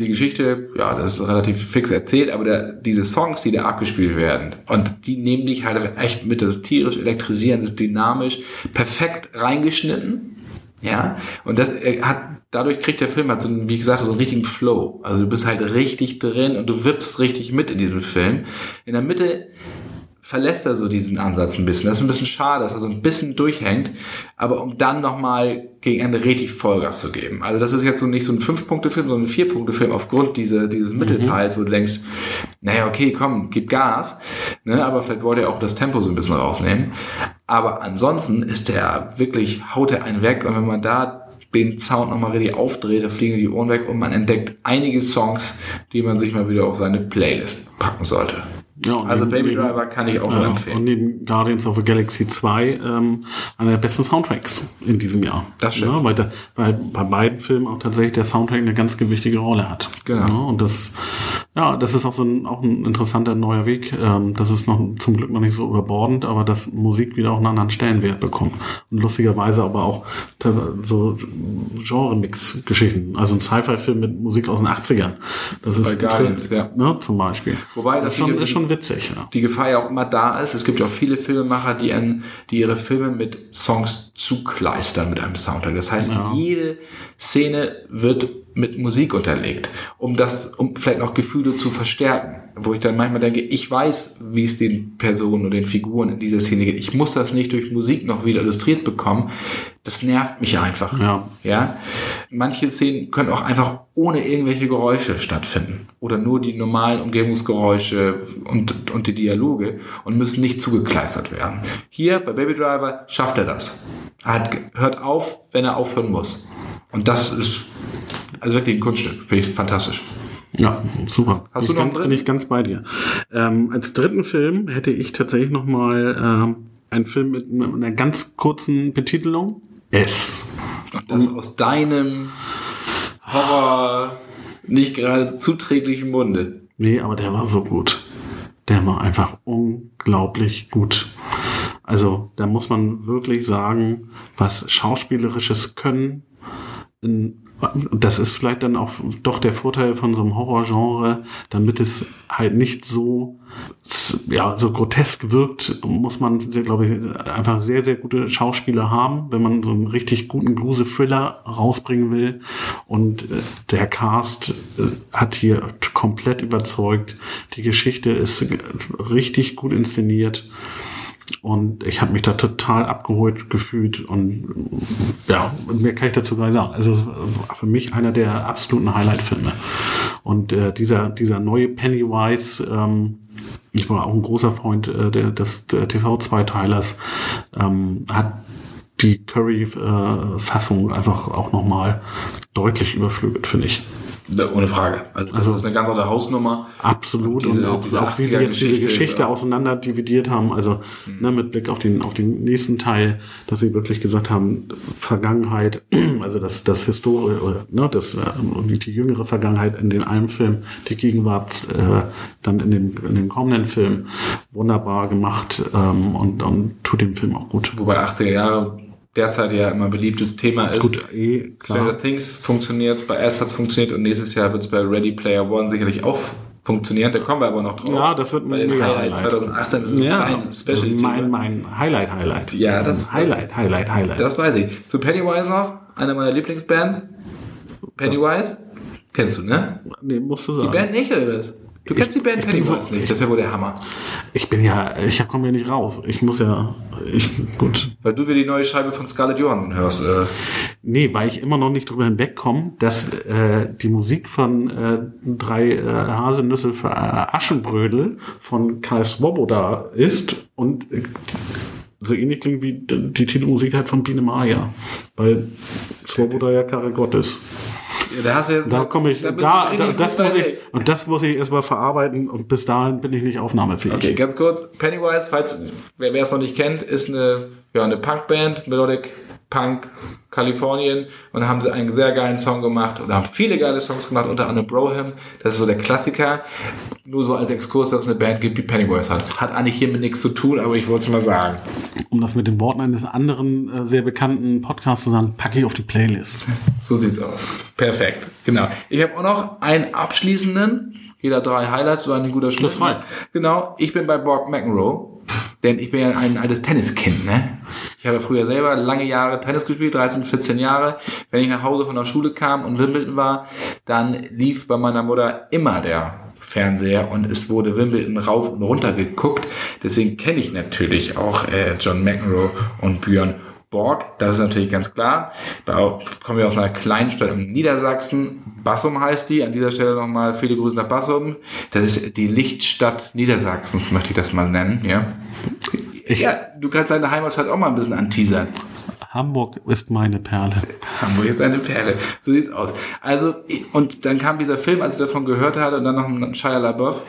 Die Geschichte, ja, das ist relativ fix erzählt, aber der, diese Songs, die da abgespielt werden, und die nehmen dich halt echt mit, das tierisch elektrisierend, das dynamisch, perfekt reingeschnitten. Ja, und das äh, hat, dadurch kriegt der Film halt so einen, wie gesagt, so einen richtigen Flow. Also du bist halt richtig drin und du wippst richtig mit in diesem Film. In der Mitte verlässt er so diesen Ansatz ein bisschen. Das ist ein bisschen schade, dass er so ein bisschen durchhängt, aber um dann nochmal gegen Ende richtig Vollgas zu geben. Also das ist jetzt so nicht so ein Fünf-Punkte-Film, sondern ein Vier-Punkte-Film aufgrund dieser, dieses Mittelteils, wo du denkst, naja, okay, komm, gib Gas, ne, aber vielleicht wollte er auch das Tempo so ein bisschen rausnehmen. Aber ansonsten ist der wirklich, haut er einen weg und wenn man da den Sound nochmal richtig aufdreht, da fliegen die Ohren weg und man entdeckt einige Songs, die man sich mal wieder auf seine Playlist packen sollte. Ja, Also neben- Baby Driver kann ich auch nur empfehlen. Und neben Guardians of the Galaxy 2 ähm, einer der besten Soundtracks in diesem Jahr. Das stimmt. Ja, weil, der, weil bei beiden Filmen auch tatsächlich der Soundtrack eine ganz gewichtige Rolle hat. Genau. Ja, und das, ja, das ist auch so ein, auch ein interessanter neuer Weg. Ähm, das ist noch zum Glück noch nicht so überbordend, aber dass Musik wieder auch einen anderen Stellenwert bekommt. Und lustigerweise aber auch so Genre-Mix-Geschichten. Also ein Sci-Fi-Film mit Musik aus den 80ern. Das ist Bei Guardians, ja. ne, zum Beispiel. Wobei das ist schon, ist schon witzig. Ja. die Gefahr ja auch immer da ist. Es gibt ja auch viele Filmemacher, die, an, die ihre Filme mit Songs zukleistern mit einem Soundtrack. Das heißt, Ja. jede Szene wird mit Musik unterlegt, um das, um vielleicht noch Gefühle zu verstärken. Wo ich dann manchmal denke, ich weiß, wie es den Personen und den Figuren in dieser Szene geht. Ich muss das nicht durch Musik noch wieder illustriert bekommen. Das nervt mich einfach. Ja. Ja. Manche Szenen können auch einfach ohne irgendwelche Geräusche stattfinden. Oder nur die normalen Umgebungsgeräusche und, und die Dialoge und müssen nicht zugekleistert werden. Hier bei Baby Driver schafft er das. Er hat, hört auf, wenn er aufhören muss. Und das ist also wirklich ein Kunststück. Finde ich fantastisch. Ja, super. Hast bin du noch ich ganz, einen bin ich ganz bei dir. Ähm, als dritten Film hätte ich tatsächlich noch mal ähm, einen Film mit, mit einer ganz kurzen Betitelung. S. Und das aus deinem Horror nicht gerade zuträglichen Munde. Nee, aber der war so gut. Der war einfach unglaublich gut. Also da muss man wirklich sagen, was schauspielerisches Können das ist vielleicht dann auch doch der Vorteil von so einem Horrorgenre, damit es halt nicht so, ja, so grotesk wirkt, muss man, glaube ich, einfach sehr, sehr gute Schauspieler haben, wenn man so einen richtig guten Grusel-Thriller rausbringen will. Und äh, der Cast äh, hat hier komplett überzeugt. Die Geschichte ist richtig gut inszeniert. Und ich habe mich da total abgeholt gefühlt und ja, mehr kann ich dazu gar nicht sagen. Also es war für mich einer der absoluten Highlight-Filme. Und äh, dieser, dieser neue Pennywise, ähm, ich war auch ein großer Freund äh, der, des TV-Zweiteilers, ähm, hat die Curry-Fassung äh, einfach auch nochmal deutlich überflügelt, finde ich. Ohne Frage. Also das also, ist eine ganz andere Hausnummer. Absolut. Und, diese, und auch, diese auch wie sie jetzt diese Geschichte auseinander dividiert haben, also mhm. ne, mit Blick auf den, auf den nächsten Teil, dass sie wirklich gesagt haben, Vergangenheit, also das, das Historie, oder, ne, das, äh, die jüngere Vergangenheit in den einen Film, die Gegenwart äh, dann in dem, in dem kommenden Film wunderbar gemacht ähm, und, und tut dem Film auch gut. Wobei 80er Jahre derzeit ja immer beliebtes Thema ist. Gut, eh, klar. Stranger Things funktioniert, bei S hat es funktioniert und nächstes Jahr wird es bei Ready Player One sicherlich auch funktionieren. Da kommen wir aber noch drauf. Ja, das wird bei den Highlight 2018 ist ja, dein Special mein, mein Highlight, Highlight. Ja, das Highlight, Highlight, Highlight. Das weiß ich. Zu Pennywise noch, einer meiner Lieblingsbands. Pennywise. Kennst du, ne? Nee, musst du sagen. Die Band nicht, oder was? Du kennst ich, die Band Pennywise so, nicht, das ist ja wohl der Hammer. Ich bin ja, ich komme ja nicht raus. Ich muss ja, ich, gut. Weil du wieder die neue Scheibe von Scarlett Johansson hörst. Äh. Nee, weil ich immer noch nicht drüber hinwegkomme, dass äh, die Musik von äh, drei äh, Haselnüsse für äh, Aschenbrödel von Karl Swoboda ist und äh, so ähnlich klingt wie die Titelmusik halt von Biene Maya, weil Swoboda ja Karre Gott ist. Ja, da hast du jetzt da komme ich, da, da, da das muss ich, und das muss ich erstmal verarbeiten und bis dahin bin ich nicht aufnahmefähig. Okay, ganz kurz. Pennywise, falls, wer es noch nicht kennt, ist eine, ja, eine Punkband, Melodic Punk, Kalifornien und haben sie einen sehr geilen Song gemacht und haben viele geile Songs gemacht, unter anderem Broham, das ist so der Klassiker. Nur so als Exkurs, dass es eine Band gibt, die Pennywise hat. Hat eigentlich hiermit nichts zu tun, aber ich wollte es mal sagen. Um das mit den Worten eines anderen äh, sehr bekannten Podcasts zu sagen, packe ich auf die Playlist. So sieht's aus. Perfekt. Genau. Ich habe auch noch einen abschließenden, jeder drei Highlights, so ein guter Schluss. Genau. Ich bin bei Borg McEnroe. Denn ich bin ja ein altes Tenniskind, ne? Ich habe früher selber lange Jahre Tennis gespielt, 13, 14 Jahre. Wenn ich nach Hause von der Schule kam und Wimbledon war, dann lief bei meiner Mutter immer der Fernseher und es wurde Wimbledon rauf und runter geguckt. Deswegen kenne ich natürlich auch äh, John McEnroe und Björn Borg, das ist natürlich ganz klar. Da kommen wir aus einer kleinen Stadt in Niedersachsen. Bassum heißt die. An dieser Stelle nochmal viele Grüße nach Bassum. Das ist die Lichtstadt Niedersachsens, möchte ich das mal nennen. Ja, ich, ja du kannst deine Heimatstadt auch mal ein bisschen anteasern. Hamburg ist meine Perle. Hamburg ist eine Perle. So sieht's aus. Also, und dann kam dieser Film, als ich davon gehört hatte, und dann noch ein Shia LaBeouf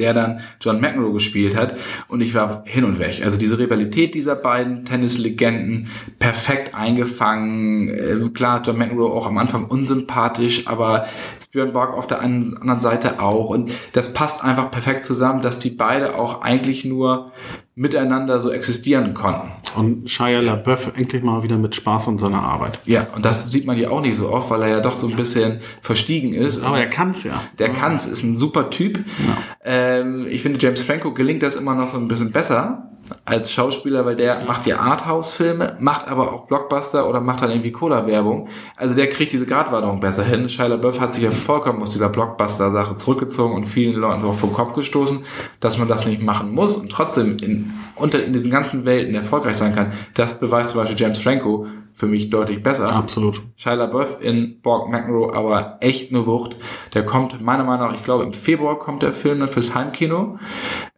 der dann John McEnroe gespielt hat. Und ich war hin und weg. Also diese Rivalität dieser beiden Tennislegenden perfekt eingefangen. Äh, klar, John McEnroe auch am Anfang unsympathisch, aber Björn Borg auf der anderen Seite auch. Und das passt einfach perfekt zusammen, dass die beide auch eigentlich nur miteinander so existieren konnten. Und Shia LaBeouf endlich mal wieder mit Spaß an seiner Arbeit. Ja, und das sieht man ja auch nicht so oft, weil er ja doch so ein bisschen verstiegen ist. Aber er kann's ja. Der kann's, ist ein super Typ. Ja. Ähm, ich finde, James Franco gelingt das immer noch so ein bisschen besser als Schauspieler, weil der macht ja Arthouse-Filme, macht aber auch Blockbuster oder macht dann irgendwie Cola-Werbung. Also der kriegt diese Gratwanderung besser hin. Shia LaBeouf hat sich ja vollkommen aus dieser Blockbuster-Sache zurückgezogen und vielen Leuten auch vom Kopf gestoßen, dass man das nicht machen muss und trotzdem in, unter, in diesen ganzen Welten erfolgreich sein kann. Das beweist zum Beispiel James Franco, für mich deutlich besser. Absolut. Shia LaBeouf in Borg McEnroe aber echt eine Wucht. Der kommt meiner Meinung nach, ich glaube im Februar kommt der Film dann fürs Heimkino.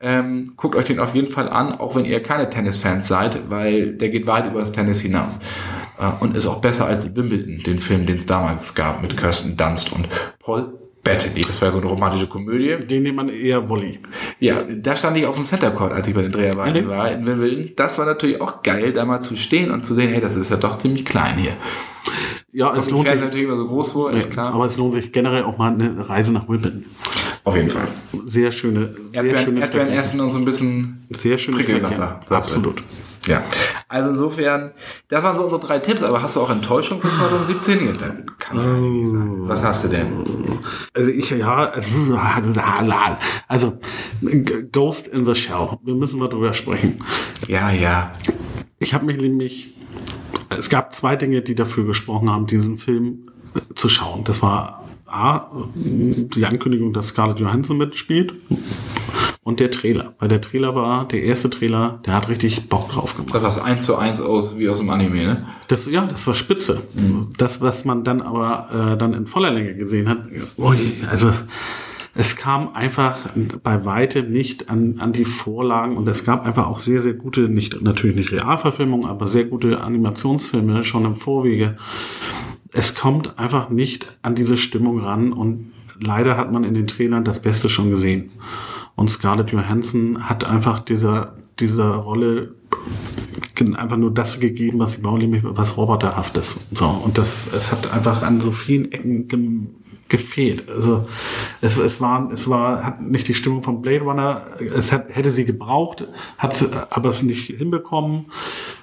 Ähm, guckt euch den auf jeden Fall an, auch wenn ihr keine Tennisfans seid, weil der geht weit über das Tennis hinaus. Äh, und ist auch besser als Wimbledon, den Film, den es damals gab mit Kirsten Dunst und Paul Bettany, das war ja so eine romantische Komödie. Den nennt man eher Wolli. Ja, da stand ich auf dem Center Court, als ich bei den Dreharbeiten war in Wimbledon. Das war natürlich auch geil, da mal zu stehen und zu sehen, hey, das ist ja doch ziemlich klein hier. Ja, es lohnt sich natürlich immer so groß vor, ist klar. Aber es lohnt sich generell auch mal eine Reise nach Wimbledon. Auf jeden Fall. Sehr schöne, sehr Erdbeeren, schönes Erdbeeren essen und so ein bisschen Sehr schönes Prickelwasser. Absolut. Ja, also insofern, das waren so unsere drei Tipps, aber hast du auch Enttäuschung für 2017? Ja, Dann kann ja nicht sein. Was hast du denn? Also ich, ja, also, also Ghost in the Shell. Wir müssen mal drüber sprechen. Ja, ja. Ich habe mich nämlich, es gab zwei Dinge, die dafür gesprochen haben, diesen Film äh, zu schauen. Das war A, die Ankündigung, dass Scarlett Johansson mitspielt und der Trailer. Weil der Trailer war, der erste Trailer, der hat richtig Bock drauf gemacht. Das war eins zu eins aus, wie aus dem Anime, ne? Das, ja, das war spitze. Das, was man dann aber äh, dann in voller Länge gesehen hat, ui, also es kam einfach bei weitem nicht an, an die Vorlagen und es gab einfach auch sehr, sehr gute, nicht natürlich nicht Realverfilmungen, aber sehr gute Animationsfilme schon im Vorwege. Es kommt einfach nicht an diese Stimmung ran und leider hat man in den Trailern das Beste schon gesehen. Und Scarlett Johansson hat einfach dieser, dieser Rolle einfach nur das gegeben, was sie bauen, nämlich was roboterhaft ist. So, und das, es hat einfach an so vielen Ecken ge gefehlt. Also es, es war, es war, hat nicht die Stimmung von Blade Runner, es hat, hätte sie gebraucht, hat sie aber es nicht hinbekommen.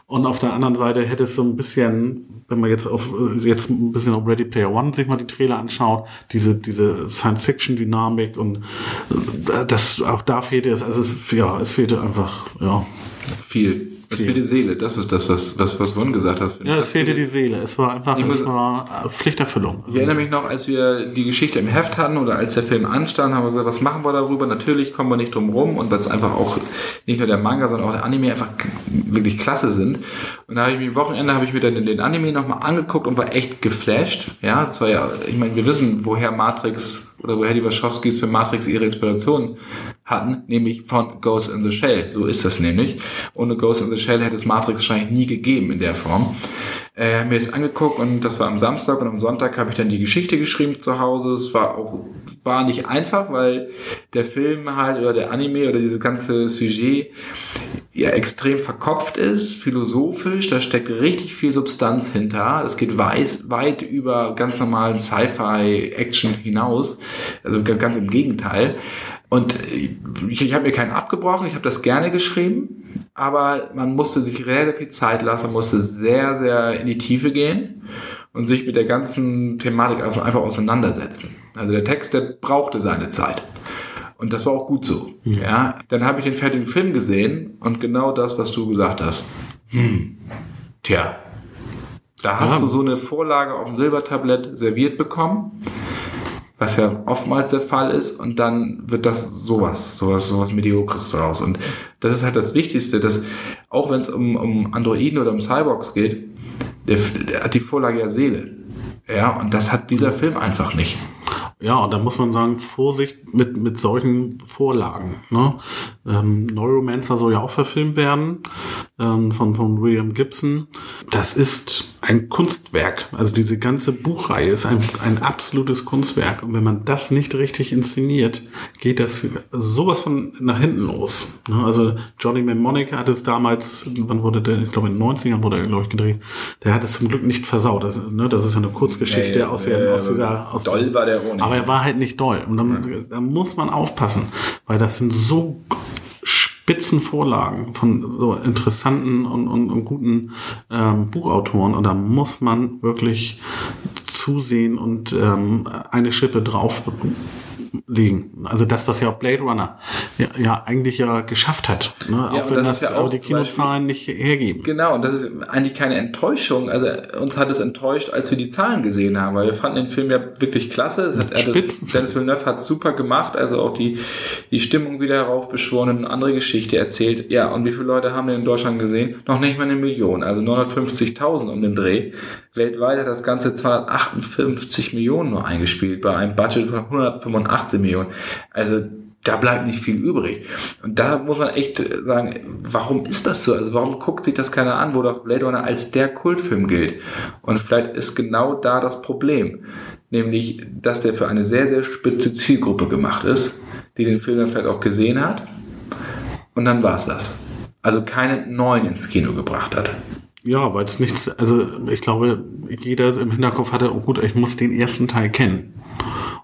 Und auf der anderen Seite hätte es so ein bisschen, wenn man jetzt auf jetzt ein bisschen auf Ready Player One sich mal die Trailer anschaut, diese diese Science-Fiction-Dynamik und das auch da fehlte es, also es, ja, es fehlte einfach, ja. Viel. Es Viel. fehlte Seele. Das ist das, was, was, was Won gesagt hast. Ja, es fehlte die Seele. Es war einfach, es war äh, Pflichterfüllung. Ich erinnere mich noch, als wir die Geschichte im Heft hatten oder als der Film anstand, haben wir gesagt, was machen wir darüber? Natürlich kommen wir nicht drum rum und weil es einfach auch nicht nur der Manga, sondern auch der Anime einfach wirklich klasse sind. Und da habe ich mich am Wochenende habe ich mir dann den Anime nochmal angeguckt und war echt geflasht. Ja, das war ja, ich meine, wir wissen, woher Matrix oder woher die Wachowskis für Matrix ihre Inspiration hatten, nämlich von Ghost in the Shell. So ist das nämlich. Ohne Ghost in the Shell hätte es Matrix wahrscheinlich nie gegeben in der Form. Äh, mir ist angeguckt und das war am Samstag und am Sonntag habe ich dann die Geschichte geschrieben zu Hause. Es war auch war nicht einfach, weil der Film halt oder der Anime oder diese ganze Sujet ja extrem verkopft ist, philosophisch, da steckt richtig viel Substanz hinter. Es geht weit, weit über ganz normalen Sci-Fi-Action hinaus. Also ganz im Gegenteil. Und ich, ich habe mir keinen abgebrochen, ich habe das gerne geschrieben, aber man musste sich sehr, sehr viel Zeit lassen, musste sehr, sehr in die Tiefe gehen und sich mit der ganzen Thematik einfach auseinandersetzen. Also der Text, der brauchte seine Zeit. Und das war auch gut so. Ja. Dann habe ich den fertigen Film gesehen und genau das, was du gesagt hast. Hm. Tja. Da hast Ja. du so eine Vorlage auf dem Silbertablett serviert bekommen, was ja oftmals der Fall ist, und dann wird das sowas, sowas, sowas Mediokres draus. Und das ist halt das Wichtigste, dass auch wenn es um, um Androiden oder um Cyborgs geht, der, der hat die Vorlage ja Seele. Ja, und das hat dieser Film einfach nicht. Ja, und da muss man sagen, Vorsicht mit, mit solchen Vorlagen. Ne? Ähm, Neuromancer soll ja auch verfilmt werden ähm, von, von William Gibson. Das ist ein Kunstwerk. Also diese ganze Buchreihe ist ein, ein absolutes Kunstwerk. Und wenn man das nicht richtig inszeniert, geht das sowas von nach hinten los. Ne? Also Johnny Mnemonic hat es damals, wann wurde der, ich glaube in den 90ern wurde er, glaube ich, gedreht, der hat es zum Glück nicht versaut. Das, ne? das ist ja eine Kurzgeschichte Nee, aus, der, aus dieser... Aus doll war der nicht. Aber er war halt nicht doll. Und dann, da muss man aufpassen, weil das sind so spitzen Vorlagen von so interessanten und, und, und guten ähm, Buchautoren. Und da muss man wirklich zusehen und ähm, eine Schippe drauflegen. Also das, was ja auch Blade Runner ja, ja eigentlich ja geschafft hat. Ne? Ja, auch wenn das das, ja auch die zum Beispiel- Kinozahlen nicht hergeben. Genau, und das ist eigentlich keine Enttäuschung. Also uns hat es enttäuscht, als wir die Zahlen gesehen haben, weil wir fanden den Film ja wirklich klasse. Es hat, Spitzenfilm. Dennis Villeneuve hat super gemacht, also auch die, die Stimmung wieder heraufbeschworen und eine andere Geschichte erzählt. Ja, und wie viele Leute haben den in Deutschland gesehen? Noch nicht mal eine Million, also 950.000 um den Dreh. Weltweit hat das Ganze 258 Millionen nur eingespielt, bei einem Budget von 185 Millionen. Also da bleibt nicht viel übrig. Und da muss man echt sagen, warum ist das so? Also warum guckt sich das keiner an, wo doch Blade Runner als der Kultfilm gilt? Und vielleicht ist genau da das Problem. Nämlich, dass der für eine sehr, sehr spitze Zielgruppe gemacht ist, die den Film dann vielleicht auch gesehen hat. Und dann war's das. Also keine neuen ins Kino gebracht hat. Ja, weil es nichts, also ich glaube, jeder im Hinterkopf hatte, oh gut, ich muss den ersten Teil kennen.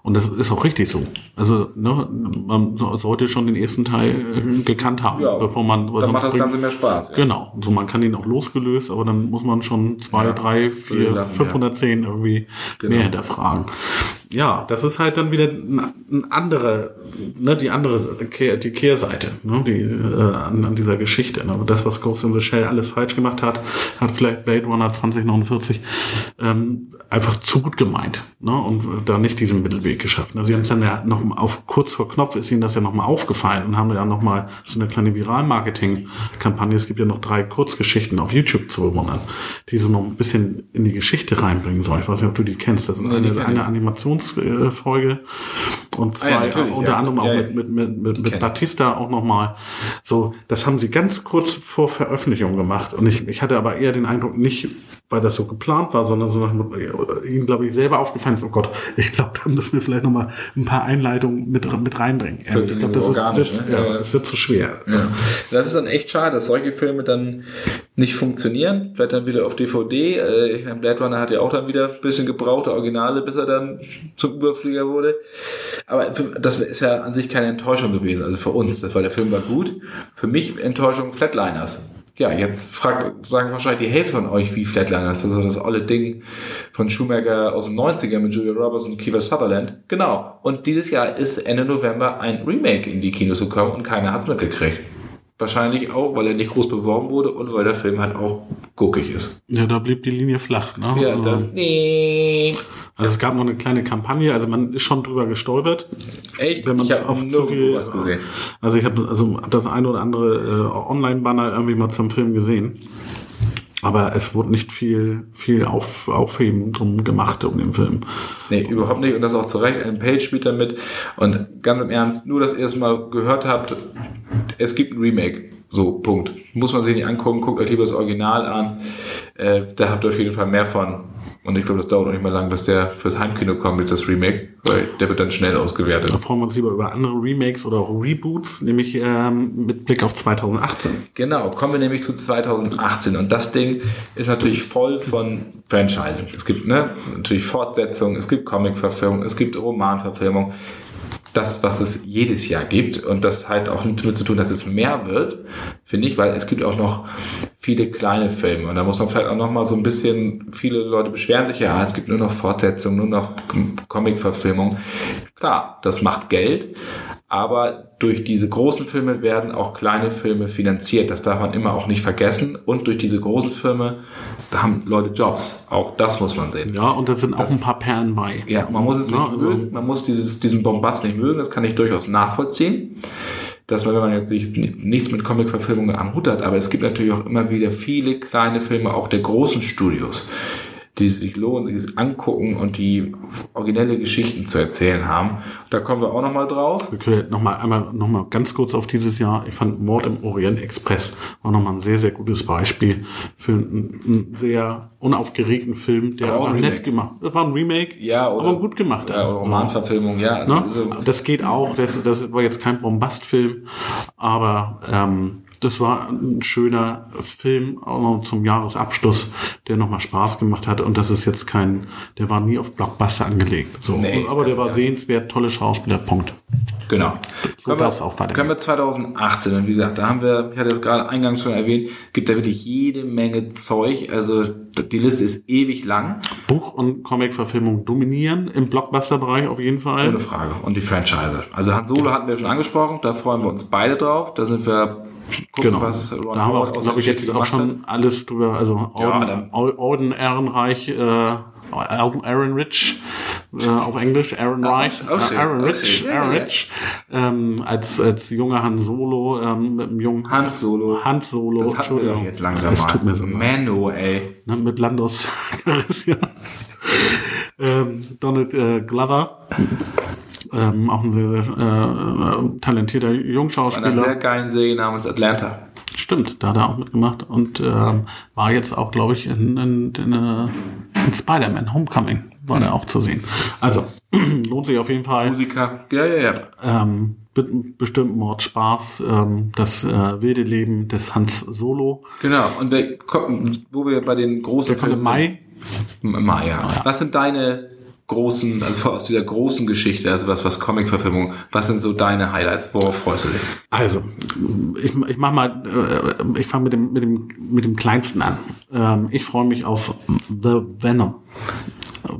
Und das ist auch richtig so. Also ne, man so- sollte schon den ersten Teil äh, gekannt haben, Ja, bevor man. weil Dann macht das bringt- Ganze mehr Spaß. Ja. Genau. So man kann ihn auch losgelöst, aber dann muss man schon zwei, Ja, drei, vier, lassen, 510 irgendwie Genau. mehr hinterfragen. Ja, das ist halt dann wieder ein, andere, ne, die andere, die Kehrseite, ne, die äh, an, an dieser Geschichte. Ne? Aber das, was Ghost in the Shell alles falsch gemacht hat, hat vielleicht Blade Runner 2049 ähm, einfach zu gut gemeint ne? und da nicht diesen Mittelweg geschafft. Ne? Sie haben es dann ja noch mal auf kurz vor Knopf ist ihnen das ja noch mal aufgefallen und haben ja noch mal so eine kleine Viral-Marketing-Kampagne. Es gibt ja noch drei Kurzgeschichten auf YouTube zu bewundern, die so noch ein bisschen in die Geschichte reinbringen sollen. Ich weiß nicht, ob du die kennst. Das ist die eine, kenn ich. Animationsfolge und Ah ja, unter ja. anderem auch Ja, ja. mit, mit, mit, mit, mit. Batista auch noch mal. So, das haben sie ganz kurz vor Veröffentlichung gemacht und ich, ich hatte aber eher den Eindruck, nicht weil das so geplant war, sondern so nach, ihm, glaube ich, selber aufgefallen ist, oh Gott, ich glaube, da müssen wir vielleicht noch mal ein paar Einleitungen mit, mit reinbringen. Für ich glaube, das ist, wird, ne? ja, Ja, es wird zu schwer. Ja. Das ist dann echt schade, dass solche Filme dann nicht funktionieren. Vielleicht dann wieder auf DVD. Äh, Herr Blade Runner hat ja auch dann wieder ein bisschen gebrauchte Originale, bis er dann zum Überflieger wurde. Aber das ist ja an sich keine Enttäuschung gewesen. Also für uns, war der Film war gut. Für mich Enttäuschung Flatliners. Ja, jetzt fragt, sagen wahrscheinlich die Hälfte von euch, wie Flatliners, also das olle Ding von Schumacher aus den 90er mit Julia Roberts und Kiefer Sutherland. Genau. Und dieses Jahr ist Ende November ein Remake in die Kinos gekommen und keiner hat's mitgekriegt. Wahrscheinlich auch, weil er nicht groß beworben wurde und weil der Film halt auch guckig ist. Ja, da blieb die Linie flach. Ne? Ja, Also- dann. Nee. Also es gab noch eine kleine Kampagne, also man ist schon drüber gestolpert. Echt? Wenn man ich habe zu viel, was gesehen. also ich habe also das eine oder andere äh, Online-Banner irgendwie mal zum Film gesehen. Aber es wurde nicht viel, viel auf, Aufheben drum gemacht um den Film. Nee, überhaupt nicht. Und das auch zu Recht. Ein Page spielt damit. Und ganz im Ernst, nur, dass ihr es mal gehört habt, es gibt ein Remake. So, Punkt. Muss man sich nicht angucken. Guckt euch lieber das Original an. Äh, da habt ihr auf jeden Fall mehr von. Und ich glaube, das dauert auch nicht mehr lang, bis der fürs Heimkino kommt mit das Remake. Weil der wird dann schnell ausgewertet. Da freuen wir uns lieber über andere Remakes oder auch Reboots, nämlich ähm, mit Blick auf 2018. Genau, kommen wir nämlich zu 2018 und das Ding ist natürlich voll von Franchising. Es gibt ne, natürlich Fortsetzungen, es gibt Comic-Verfilmungen, es gibt Romanverfilmungen. Das, was es jedes Jahr gibt und das hat auch nichts damit zu tun, dass es mehr wird, finde ich, weil es gibt auch noch viele kleine Filme und da muss man vielleicht auch noch mal so ein bisschen, viele Leute beschweren sich ja, es gibt nur noch Fortsetzungen, nur noch Comic-Verfilmungen. Klar, das macht Geld, aber durch diese großen Filme werden auch kleine Filme finanziert. Das darf man immer auch nicht vergessen. Und durch diese großen Filme haben Leute Jobs. Auch das muss man sehen. Ja, und da sind auch ein paar Perlen bei. Ja, man muss es nicht Ja, also- mögen. Man muss dieses, diesen Bombast nicht mögen. Das kann ich durchaus nachvollziehen. Dass man, wenn man jetzt sich nichts mit Comic-Verfilmungen am Hut hat, aber es gibt natürlich auch immer wieder viele kleine Filme, auch der großen Studios, die sich lohnen, die sich angucken und die originelle Geschichten zu erzählen haben. Da kommen wir auch nochmal drauf. Wir können noch mal einmal noch mal ganz kurz auf dieses Jahr. Ich fand Mord im Orient Express war noch mal ein sehr sehr gutes Beispiel für einen, einen sehr unaufgeregten Film, der Aber auch nett gemacht. Das war ein Remake, Ja, oder- aber gut gemacht. Ja, oder Romanverfilmung, ja. Ne? Also, Das geht auch. Das, das war jetzt kein Bombastfilm, aber ähm, das war ein schöner Film auch noch zum Jahresabschluss, der nochmal Spaß gemacht hat. Und das ist jetzt kein, der war nie auf Blockbuster angelegt. So, Nee, aber der war ja. sehenswert, tolle Schauspieler. Punkt. Genau. So Können wir- auch weitergehen. Können wir 2018, und wie gesagt, da haben wir, ich hatte es gerade eingangs schon erwähnt, gibt da wirklich jede Menge Zeug. Also die Liste ist ewig lang, Buch- und Comic-Verfilmung dominieren im Blockbuster-Bereich auf jeden Fall. ohne Frage. Und die Franchise. Also Han Solo hatten wir schon angesprochen, da freuen wir uns beide drauf. Da sind wir gucken, Genau. was Ron da haben wir auch, glaube ich, jetzt auch schon alles drüber. Also Ja, Orden, Orden Ehrenreich, äh, Aaron Aaron Rich, äh, auf Englisch, Aaron Reich, oh, schön, Aaron Rich. Ja, Aaron ja. Rich, ähm, als, als junger Han Solo, ähm, mit einem jungen Han Solo. Hans Solo, Das doch jetzt langsam das mal. tut mir so. Menno, ey. Ne, mit Landos ähm, Donald äh, Glover, ähm, auch ein sehr, sehr äh, talentierter Bei einer Jungschauspieler. sehr geilen Serie namens Atlanta. Stimmt, da hat er auch mitgemacht und ähm, war jetzt auch, glaube ich, in, in, in, äh, in Spider-Man Homecoming war der auch zu sehen. Also, lohnt sich auf jeden Fall. Musiker. Ja, ja, ja. Ähm, be bestimmt Mord Spaß, ähm, das äh, wilde Leben des Hans Solo. Genau. Und gucken, wo wir bei den großen Der kommt im Mai. sind. Im Mai, ja. Was sind deine großen, also aus dieser großen Geschichte, also was, was Comic-Verfilmung, was sind so deine Highlights? Worauf freust du dich? Also, ich, ich mach mal, äh, ich fange mit dem, mit dem, mit dem kleinsten an. Ähm, ich freue mich auf The Venom.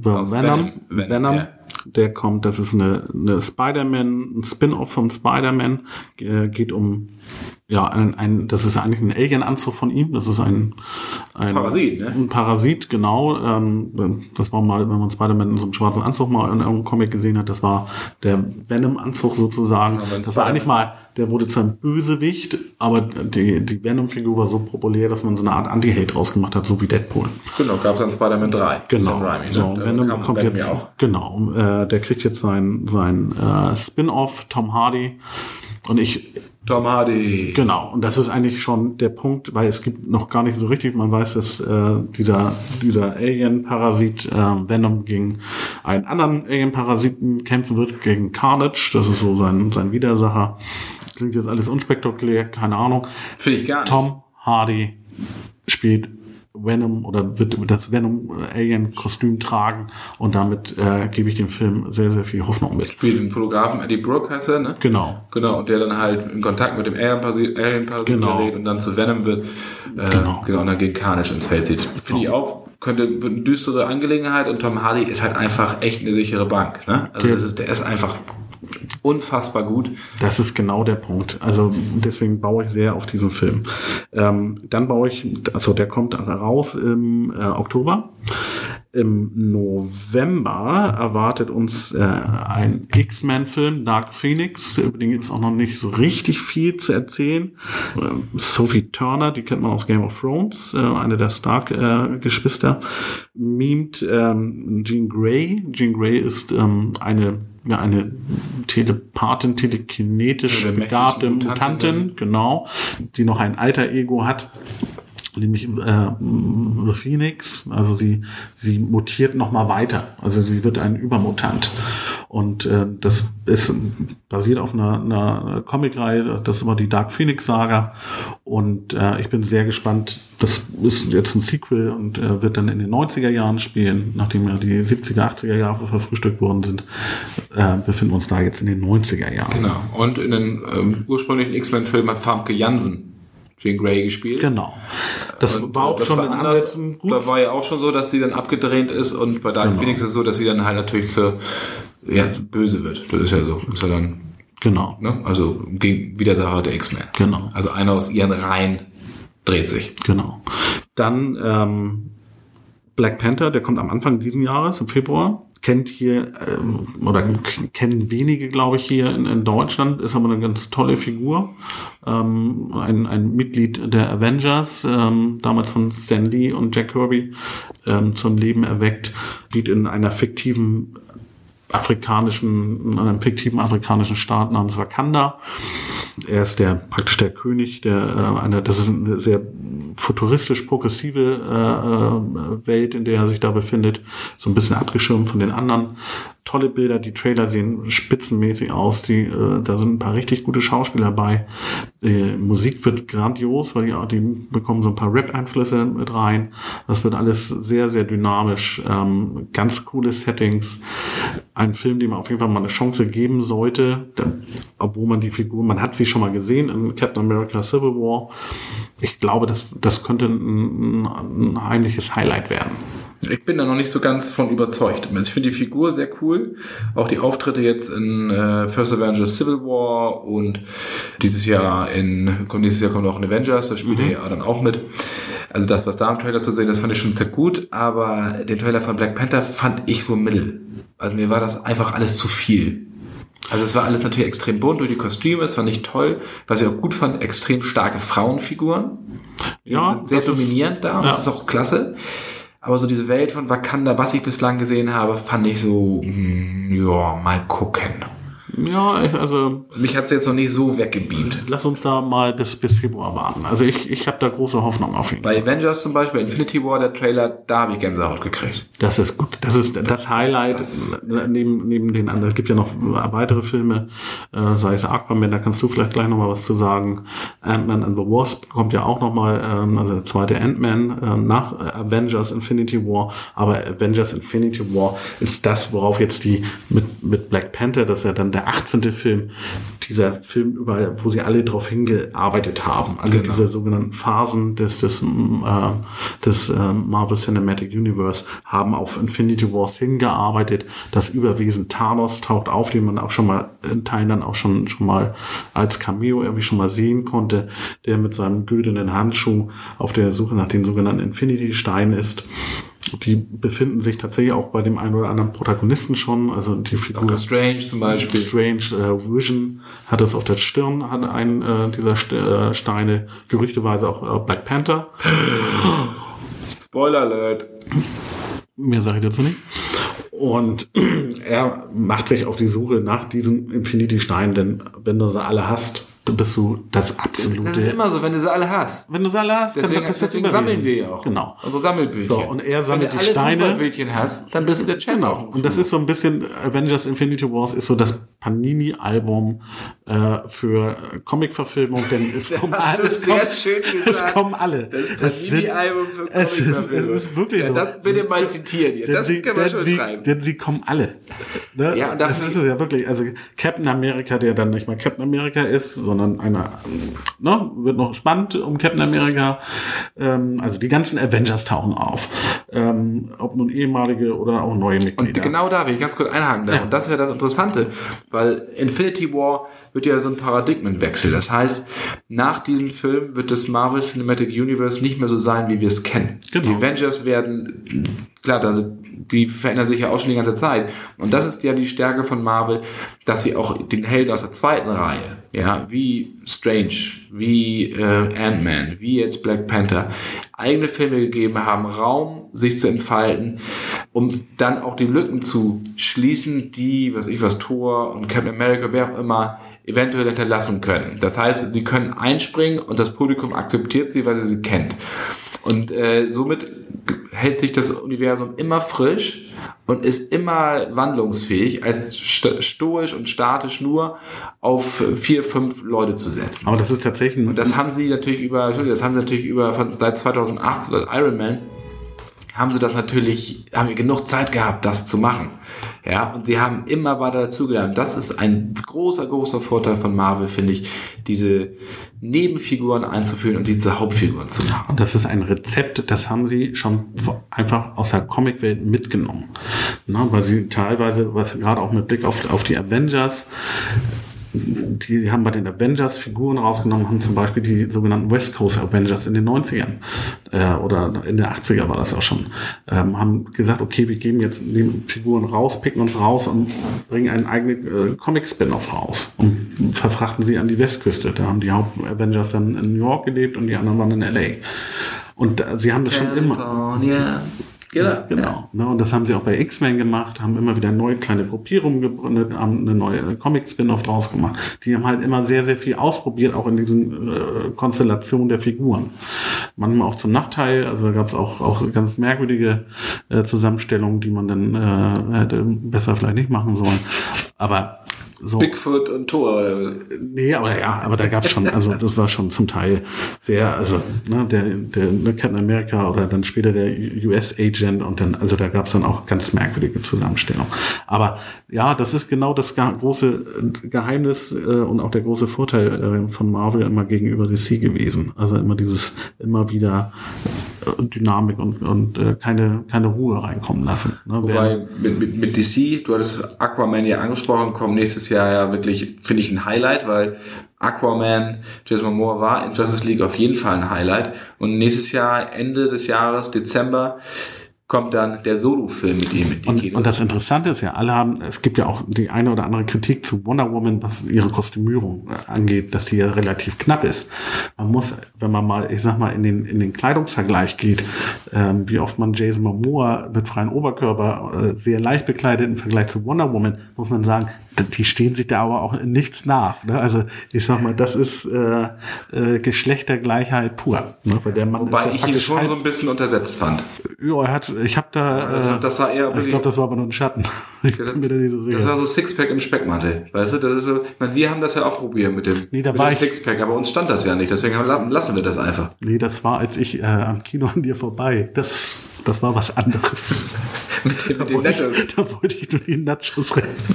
The Aus Venom, Venom, Venom, ja. der kommt, das ist eine, eine Spider-Man, ein Spin-off von Spider-Man, äh, geht um, ja, ein, ein, das ist eigentlich ein Alien-Anzug von ihm, das ist ein, ein Parasit, ne? Ein Parasit, genau. Ähm, das war mal, wenn man Spider-Man in so einem schwarzen Anzug mal in irgendeinem Comic gesehen hat, das war der Venom-Anzug sozusagen. In das war eigentlich mal, der wurde zu einem Bösewicht, aber die, die Venom-Figur war so populär, dass man so eine Art Anti-Hate rausgemacht hat, so wie Deadpool. Genau, gab es dann Spider-Man 3. Genau. Raimi, ne? so, Da Venom kam kommt Batman jetzt, auch. genau, äh, der kriegt jetzt sein, sein äh, Spin-off, Tom Hardy. Und ich, Tom Hardy. Genau, und das ist eigentlich schon der Punkt, weil es gibt noch gar nicht so richtig, man weiß, dass äh, dieser, dieser Alien-Parasit äh, Venom gegen einen anderen Alien-Parasiten kämpfen wird, gegen Carnage, das ist so sein, sein Widersacher. Klingt jetzt alles unspektakulär, keine Ahnung. Finde ich gar nicht. Tom Hardy spielt Venom oder wird das Venom-Alien-Kostüm tragen und damit äh, gebe ich dem Film sehr, sehr viel Hoffnung mit. Spielt den Fotografen Eddie Brooke, heißt er, ne? Genau. Genau, und der dann halt in Kontakt mit dem Alien Genau. gerät und dann zu Venom wird. Äh, Genau. genau. und dann gegen Carnage ins Feld zieht. Finde ich auch, könnte wird eine düstere Angelegenheit und Tom Hardy ist halt einfach echt eine sichere Bank. Ne? Also ist, der ist einfach unfassbar gut. Das ist genau der Punkt. Also deswegen baue ich sehr auf diesen Film. Ähm, dann baue ich, also der kommt raus im äh, Oktober. Im November erwartet uns äh, ein X-Men-Film, Dark Phoenix. Über den gibt es auch noch nicht so richtig viel zu erzählen. Ähm, Sophie Turner, die kennt man aus Game of Thrones, äh, eine der Stark-Geschwister, mimt ähm, Jean Grey. Jean Grey ist ähm, eine ja, eine Telepathin, telekinetisch begabte Mutantin, genau, die noch ein alter Ego hat nämlich äh, Phoenix, also sie sie mutiert noch mal weiter, also sie wird ein Übermutant und äh, das ist basiert auf einer, einer Comicreihe, das ist immer die Dark Phoenix Saga und äh, ich bin sehr gespannt. Das ist jetzt ein Sequel und äh, wird dann in den 90er Jahren spielen, nachdem ja die 70er, 80er Jahre verfrühstückt worden sind, äh, befinden wir uns da jetzt in den 90er Jahren. Genau. Und in den ähm, ursprünglichen X-Men-Film hat Famke Jansen Jean Grey gespielt. Genau. Das Und, war auch das schon war anders. Da war ja auch schon so, dass sie dann abgedreht ist und bei Dark Genau. Phoenix ist es so, dass sie dann halt natürlich zur ja, böse wird. Das ist ja so. Das ist ja dann, Genau. ne? Also gegen Widersacher der X-Men. Genau. Also einer aus ihren Reihen dreht sich. Genau. Dann ähm, Black Panther, der kommt am Anfang diesen Jahres, im Februar. Kennt hier, ähm, oder kennen wenige, glaube ich, hier in, in Deutschland, ist aber eine ganz tolle Figur. Ähm, ein, ein Mitglied der Avengers, ähm, damals von Stan Lee und Jack Kirby, ähm, zum Leben erweckt, spielt in einer fiktiven afrikanischen, in einem fiktiven afrikanischen Staat namens Wakanda. Er ist der praktisch der König der äh, eine, das ist eine sehr futuristisch progressive äh, äh, Welt, in der er sich da befindet, so ein bisschen abgeschirmt von den anderen. Tolle Bilder, die Trailer sehen spitzenmäßig aus, die äh, da sind ein paar richtig gute Schauspieler bei. Die Musik wird grandios, weil die, die bekommen so ein paar Rap-Einflüsse mit rein. Das wird alles sehr, sehr dynamisch, ähm, ganz coole Settings. Ein Film, dem man auf jeden Fall mal eine Chance geben sollte, da, obwohl man die Figur, man hat sie schon mal gesehen in Captain America Civil War. Ich glaube, das, das könnte ein, ein heimliches Highlight werden. Ich bin da noch nicht so ganz von überzeugt. Also ich finde die Figur sehr cool. Auch die Auftritte jetzt in äh, First Avengers Civil War und dieses Jahr in, kommt nächstes Jahr kommt auch in Avengers, da spielt er ja dann auch mit. Also das, was da im Trailer zu sehen ist, fand ich schon sehr gut, aber den Trailer von Black Panther fand ich so mittel. Also mir war das einfach alles zu viel. Also es war alles natürlich extrem bunt durch die Kostüme, es war nicht toll. Was ich auch gut fand, extrem starke Frauenfiguren. Ja, sind sehr das ist- dominierend da und ja. das ist auch klasse. Aber so diese Welt von Wakanda, was ich bislang gesehen habe, fand ich so, mm, ja, mal gucken. Ja, also Mich hat's jetzt noch nicht so weggebeamt. lass uns da mal bis, bis Februar warten. Also ich, ich habe da große Hoffnung auf ihn. Bei Avengers zum Beispiel, Infinity War, der Trailer, da habe ich Gänsehaut gekriegt. Das ist gut. Das ist das Highlight neben, neben den anderen. Es gibt ja noch weitere Filme, äh, sei es Aquaman, da kannst du vielleicht gleich noch mal was zu sagen. Ant-Man and the Wasp kommt ja auch noch mal, ähm, also der zweite Ant-Man ähm, nach äh, Avengers Infinity War. Aber Avengers Infinity War ist das, worauf jetzt die mit, mit Black Panther, das ist ja dann der 18. Film, dieser Film, über, wo sie alle drauf hingearbeitet haben. Also diese sogenannten Phasen des, des, äh, des äh, Marvel Cinematic Universe haben auf Infinity Wars hingearbeitet. Das Überwesen Thanos taucht auf, den man auch schon mal in Teilen dann auch schon, schon mal als Cameo irgendwie schon mal sehen konnte, der mit seinem güldenen Handschuh auf der Suche nach den sogenannten Infinity Steinen ist. Die befinden sich tatsächlich auch bei dem einen oder anderen Protagonisten schon. Also die Figur Doctor Strange zum Beispiel. Strange äh, Vision hat es auf der Stirn, hat einen äh, dieser St äh, Steine, gerüchteweise auch äh, Black Panther. Spoiler Alert. Mehr sage ich dazu nicht. Und er macht sich auf die Suche nach diesen Infinity-Steinen, denn wenn du sie alle hast, dann bist du das absolute... Das ist immer so, wenn du sie alle hast. wenn du sie alle hast, Deswegen, dann bist du das deswegen sammeln wir ja auch. Genau. Unsere Sammelbildchen. So, und er sammelt wenn die du alle Steine. Fußballbildchen hast, dann bist du der Champ. Genau. Und das ist so ein bisschen, Avengers Infinity Wars ist so das Panini-Album äh, für Comic-Verfilmung, denn es kommen hast du alle. Es sehr kommen, schön es gesagt. kommen alle. Das Es Panini-Album für es ist, es Comicverfilmung. ist wirklich ja, so. Das bitte mal zitieren hier. Das sie, wir denn, schon sie, schreiben. denn sie kommen alle. Ne? Ja, und das ist es ja wirklich. Also Captain America, der dann nicht mal Captain America ist, sondern einer, ne, wird noch spannend um Captain America. Ähm, also die ganzen Avengers tauchen auf. Ähm, ob nun ehemalige oder auch neue Und Mitglieder. genau da will ich ganz kurz einhaken. Da. Und das wäre das Interessante, weil Infinity War wird ja so ein Paradigmenwechsel. Das heißt, nach diesem Film wird das Marvel Cinematic Universe nicht mehr so sein, wie wir es kennen. Genau. Die Avengers werden, klar, also die verändern sich ja auch schon die ganze Zeit. Und das ist ja die Stärke von Marvel, dass sie auch den Helden aus der zweiten Reihe, ja, wie Strange, wie äh, Ant-Man, wie jetzt Black Panther, eigene Filme gegeben haben, Raum, sich zu entfalten, um dann auch die Lücken zu schließen, die, was ich was, Thor und Captain America, wer auch immer, eventuell hinterlassen können. Das heißt, sie können einspringen und das Publikum akzeptiert sie, weil sie sie kennt. Und äh, somit hält sich das Universum immer frisch und ist immer wandlungsfähig, als st stoisch und statisch nur auf vier, fünf Leute zu setzen. Aber das ist tatsächlich Und das haben sie natürlich über, Entschuldigung, das haben sie natürlich über von, seit 2008 seit Iron Man haben sie das natürlich, haben wir genug Zeit gehabt, das zu machen. Ja, und sie haben immer weiter dazugelernt. Das ist ein großer, großer Vorteil von Marvel, finde ich, diese Nebenfiguren einzuführen und die zu Hauptfiguren zu machen. Und das ist ein Rezept, das haben sie schon einfach aus der Comicwelt mitgenommen. Na, weil sie teilweise, was gerade auch mit Blick auf, auf die Avengers, die haben bei den Avengers Figuren rausgenommen, haben zum Beispiel die sogenannten West Coast Avengers in den 90ern äh, oder in den 80er war das auch schon, ähm, haben gesagt, okay, wir geben jetzt die Figuren raus, picken uns raus und bringen einen eigenen äh, Comic-Spin-Off raus und verfrachten sie an die Westküste. Da haben die Haupt-Avengers dann in New York gelebt und die anderen waren in L.A. Und äh, sie haben das schon immer... California. Genau. Genau. Ne, und das haben sie auch bei X-Men gemacht, haben immer wieder neue kleine Gruppierungen gegründet, haben eine neue Comic-Spin-Off draus gemacht. Die haben halt immer sehr, sehr viel ausprobiert, auch in diesen äh, Konstellationen der Figuren. Manchmal auch zum Nachteil, also da gab es auch, auch ganz merkwürdige äh, Zusammenstellungen, die man dann äh, hätte besser vielleicht nicht machen sollen. Aber so. Bigfoot und Thor. oder? Nee, aber ja, aber da gab's schon, also das war schon zum Teil sehr, also ne, der, der ne, Captain America oder dann später der US-Agent und dann, also da gab's dann auch ganz merkwürdige Zusammenstellungen. Aber ja, das ist genau das große äh, Geheimnis äh, und auch der große Vorteil äh, von Marvel immer gegenüber DC gewesen. Also immer dieses, immer wieder Dynamik und, und äh, keine, keine Ruhe reinkommen lassen. Ne, Wobei mit, mit, mit DC, du hattest Aquaman ja angesprochen, kommt nächstes Jahr ja wirklich, finde ich, ein Highlight, weil Aquaman, Jason Momoa war in Justice League auf jeden Fall ein Highlight. Und nächstes Jahr, Ende des Jahres, Dezember, kommt dann der Solo-Film mit ihm in die Und, Kinos. und das Interessante ist ja, alle haben, es gibt ja auch die eine oder andere Kritik zu Wonder Woman, was ihre Kostümierung äh, angeht, dass die ja relativ knapp ist. Man muss, wenn man mal, ich sag mal, in den, in den Kleidungsvergleich geht, ähm, wie oft man Jason Momoa mit freiem Oberkörper äh, sehr leicht bekleidet im Vergleich zu Wonder Woman, muss man sagen, die stehen sich da aber auch nichts nach. Ne? Also ich sag mal, das ist äh, äh, Geschlechtergleichheit pur. Ne? Weil der Mann Wobei ist ja ich ihn schon so ein bisschen untersetzt fand. ja, er hat, ich habe da, das- äh, das war eher ich wirklich- glaube, das war aber nur ein Schatten. Ich bin mir da nicht so sicher. Das war so Sixpack im Speckmantel. Weißt du, das ist so, ich meine, wir haben das ja auch probiert mit dem, Nee, mit dem ich- Sixpack, aber uns stand das ja nicht, deswegen lassen wir das einfach. nee, das war, als ich äh, am Kino an dir vorbei. Das, das war was anderes. mit den, mit da, den wollte ich, Nachos. da wollte ich nur die Nachos retten.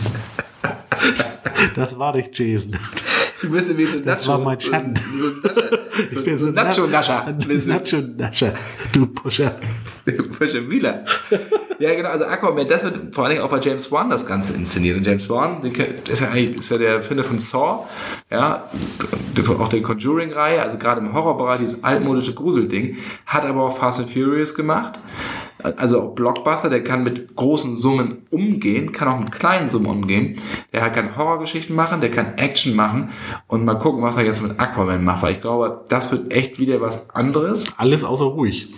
Das war nicht Jason. Du bist wie so Das Nacho. war mein Schatten. Nascher. Ich bin So ein Nacho-Nascher. ein Nacho-Nascher. Du Pusher. Frische Wieler. Ja, genau, also Aquaman, das wird vor allen Dingen auch bei James Wan das Ganze inszeniert. Und James Wan, ist ja eigentlich ist ja der Erfinder von Saw, ja, auch der Conjuring-Reihe, also gerade im Horrorbereich, dieses altmodische Gruselding, hat aber auch Fast and Furious gemacht. Also auch Blockbuster, der kann mit großen Summen umgehen, kann auch mit kleinen Summen umgehen. Der kann Horrorgeschichten machen, der kann Action machen und mal gucken, was er jetzt mit Aquaman macht, weil ich glaube, das wird echt wieder was anderes. Alles außer ruhig.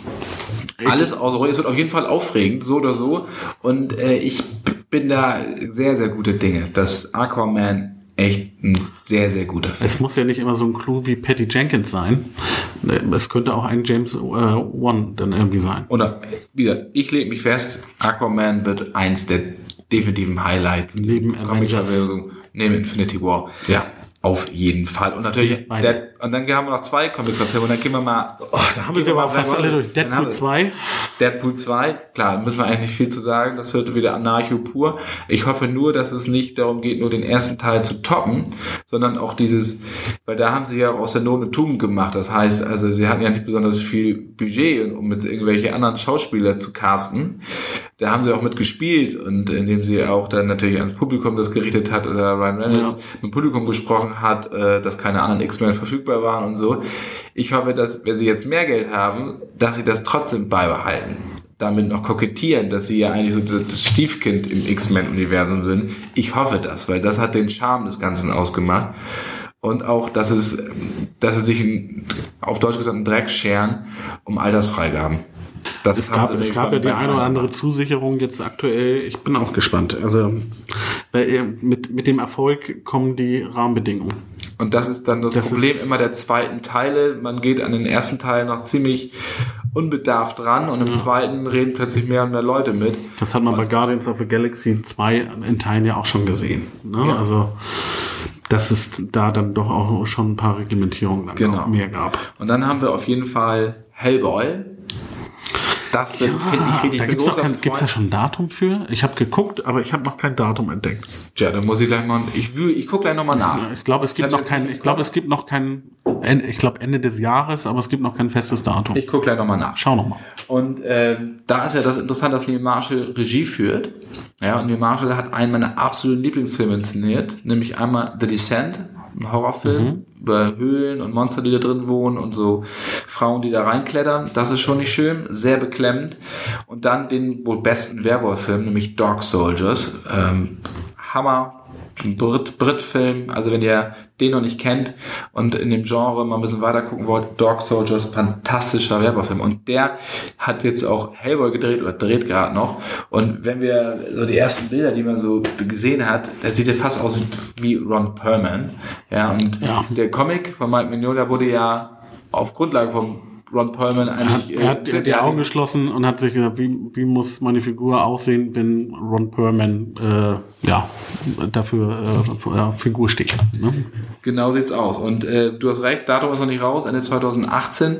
Alles außer Ruhe. Es wird auf jeden Fall aufregend, so oder so. Und äh, ich bin da sehr, sehr gute Dinge, dass Aquaman echt ein sehr, sehr guter Film Es muss ja nicht immer so ein Clou wie Patty Jenkins sein. Es könnte auch ein James äh, Wan dann irgendwie sein. Oder wieder, ich lege mich fest, Aquaman wird eins der definitiven Highlights Neben Avengers. Neben Infinity War. Ja. Auf jeden Fall. Und natürlich. Dead, und dann haben wir noch zwei Comic-Verfilmungen. Und dann gehen wir mal. Oh, Da haben wir sie aber fast alle durch. Deadpool 2. Deadpool 2, klar, müssen wir eigentlich nicht viel zu sagen. Das wird wieder Anarcho pur. Ich hoffe nur, dass es nicht darum geht, nur den ersten Teil zu toppen, sondern auch dieses, weil da haben sie ja auch aus der Not eine Tugend gemacht. Das heißt, also sie hatten ja nicht besonders viel Budget, um mit irgendwelche anderen Schauspieler zu casten. Da haben sie auch mit gespielt und indem sie auch dann natürlich ans Publikum das gerichtet hat oder Ryan Reynolds Ja. mit dem Publikum besprochen hat, äh, dass keine anderen X-Men verfügbar waren und so. Ich hoffe, dass, wenn sie jetzt mehr Geld haben, dass sie das trotzdem beibehalten. Damit noch kokettieren, dass sie ja eigentlich so das Stiefkind im X-Men-Universum sind. Ich hoffe das, weil das hat den Charme des Ganzen ausgemacht. Und auch, dass es, dass sie sich auf Deutsch gesagt einen Dreck scheren um Altersfreigaben. Das Es gab, es gab ja die eine oder andere. Zusicherung jetzt aktuell. Ich bin auch gespannt. Also äh, mit, mit dem Erfolg kommen die Rahmenbedingungen. Und das ist dann das, Das Problem immer der zweiten Teile. Man geht an den ersten Teil noch ziemlich unbedarft ran und im zweiten reden plötzlich mehr und mehr Leute mit. Das hat man bei Guardians of the Galaxy 2 in Teilen ja auch schon gesehen. Ne? Ja. Also dass es da dann doch auch schon ein paar Reglementierungen dann Genau. mehr gab. Und dann haben wir auf jeden Fall Hellboy. Das wird, finde ich, richtig da kein, gibt's da schon ein Datum für? Ich habe geguckt, aber ich habe noch kein Datum entdeckt. Tja, dann muss ich gleich mal, ich, ich gucke gleich nochmal nach. Ich glaube, es gibt noch kein, ich glaube, es gibt noch kein, ich glaube Ende des Jahres, aber es gibt noch kein festes Datum. Ich gucke gleich nochmal nach. Schau noch mal. Und ähm, da ist ja das Interessante, dass Neil Marshall Regie führt. Ja, und Neil Marshall hat einen meiner absoluten Lieblingsfilme inszeniert, nämlich einmal The Descent, ein Horrorfilm über Höhlen und Monster, die da drin wohnen und so Frauen, die da reinklettern. Das ist schon nicht schön, sehr beklemmend. Und dann den wohl besten Werwolf-Film, nämlich Dog Soldiers. Ähm, Hammer. Ein Brit, Brit-Film, also wenn ihr den noch nicht kennt und in dem Genre mal ein bisschen weiter gucken wollt, Dog Soldiers, fantastischer Werwolf-Film. Und der hat jetzt auch Hellboy gedreht oder dreht gerade noch. Und wenn wir so die ersten Bilder, die man so gesehen hat, da sieht er fast aus wie Ron Perlman. Ja, und Ja. der Comic von Mike Mignola wurde ja auf Grundlage von Ron Perlman Er hat, eigentlich. er hat äh, die Augen geschlossen und hat sich gedacht, wie, wie muss meine Figur aussehen, wenn Ron Perlman äh, ja, dafür äh, äh, Figur steht. Ne? Genau sieht's aus. Und äh, du hast recht, Datum ist noch nicht raus, Ende 2018.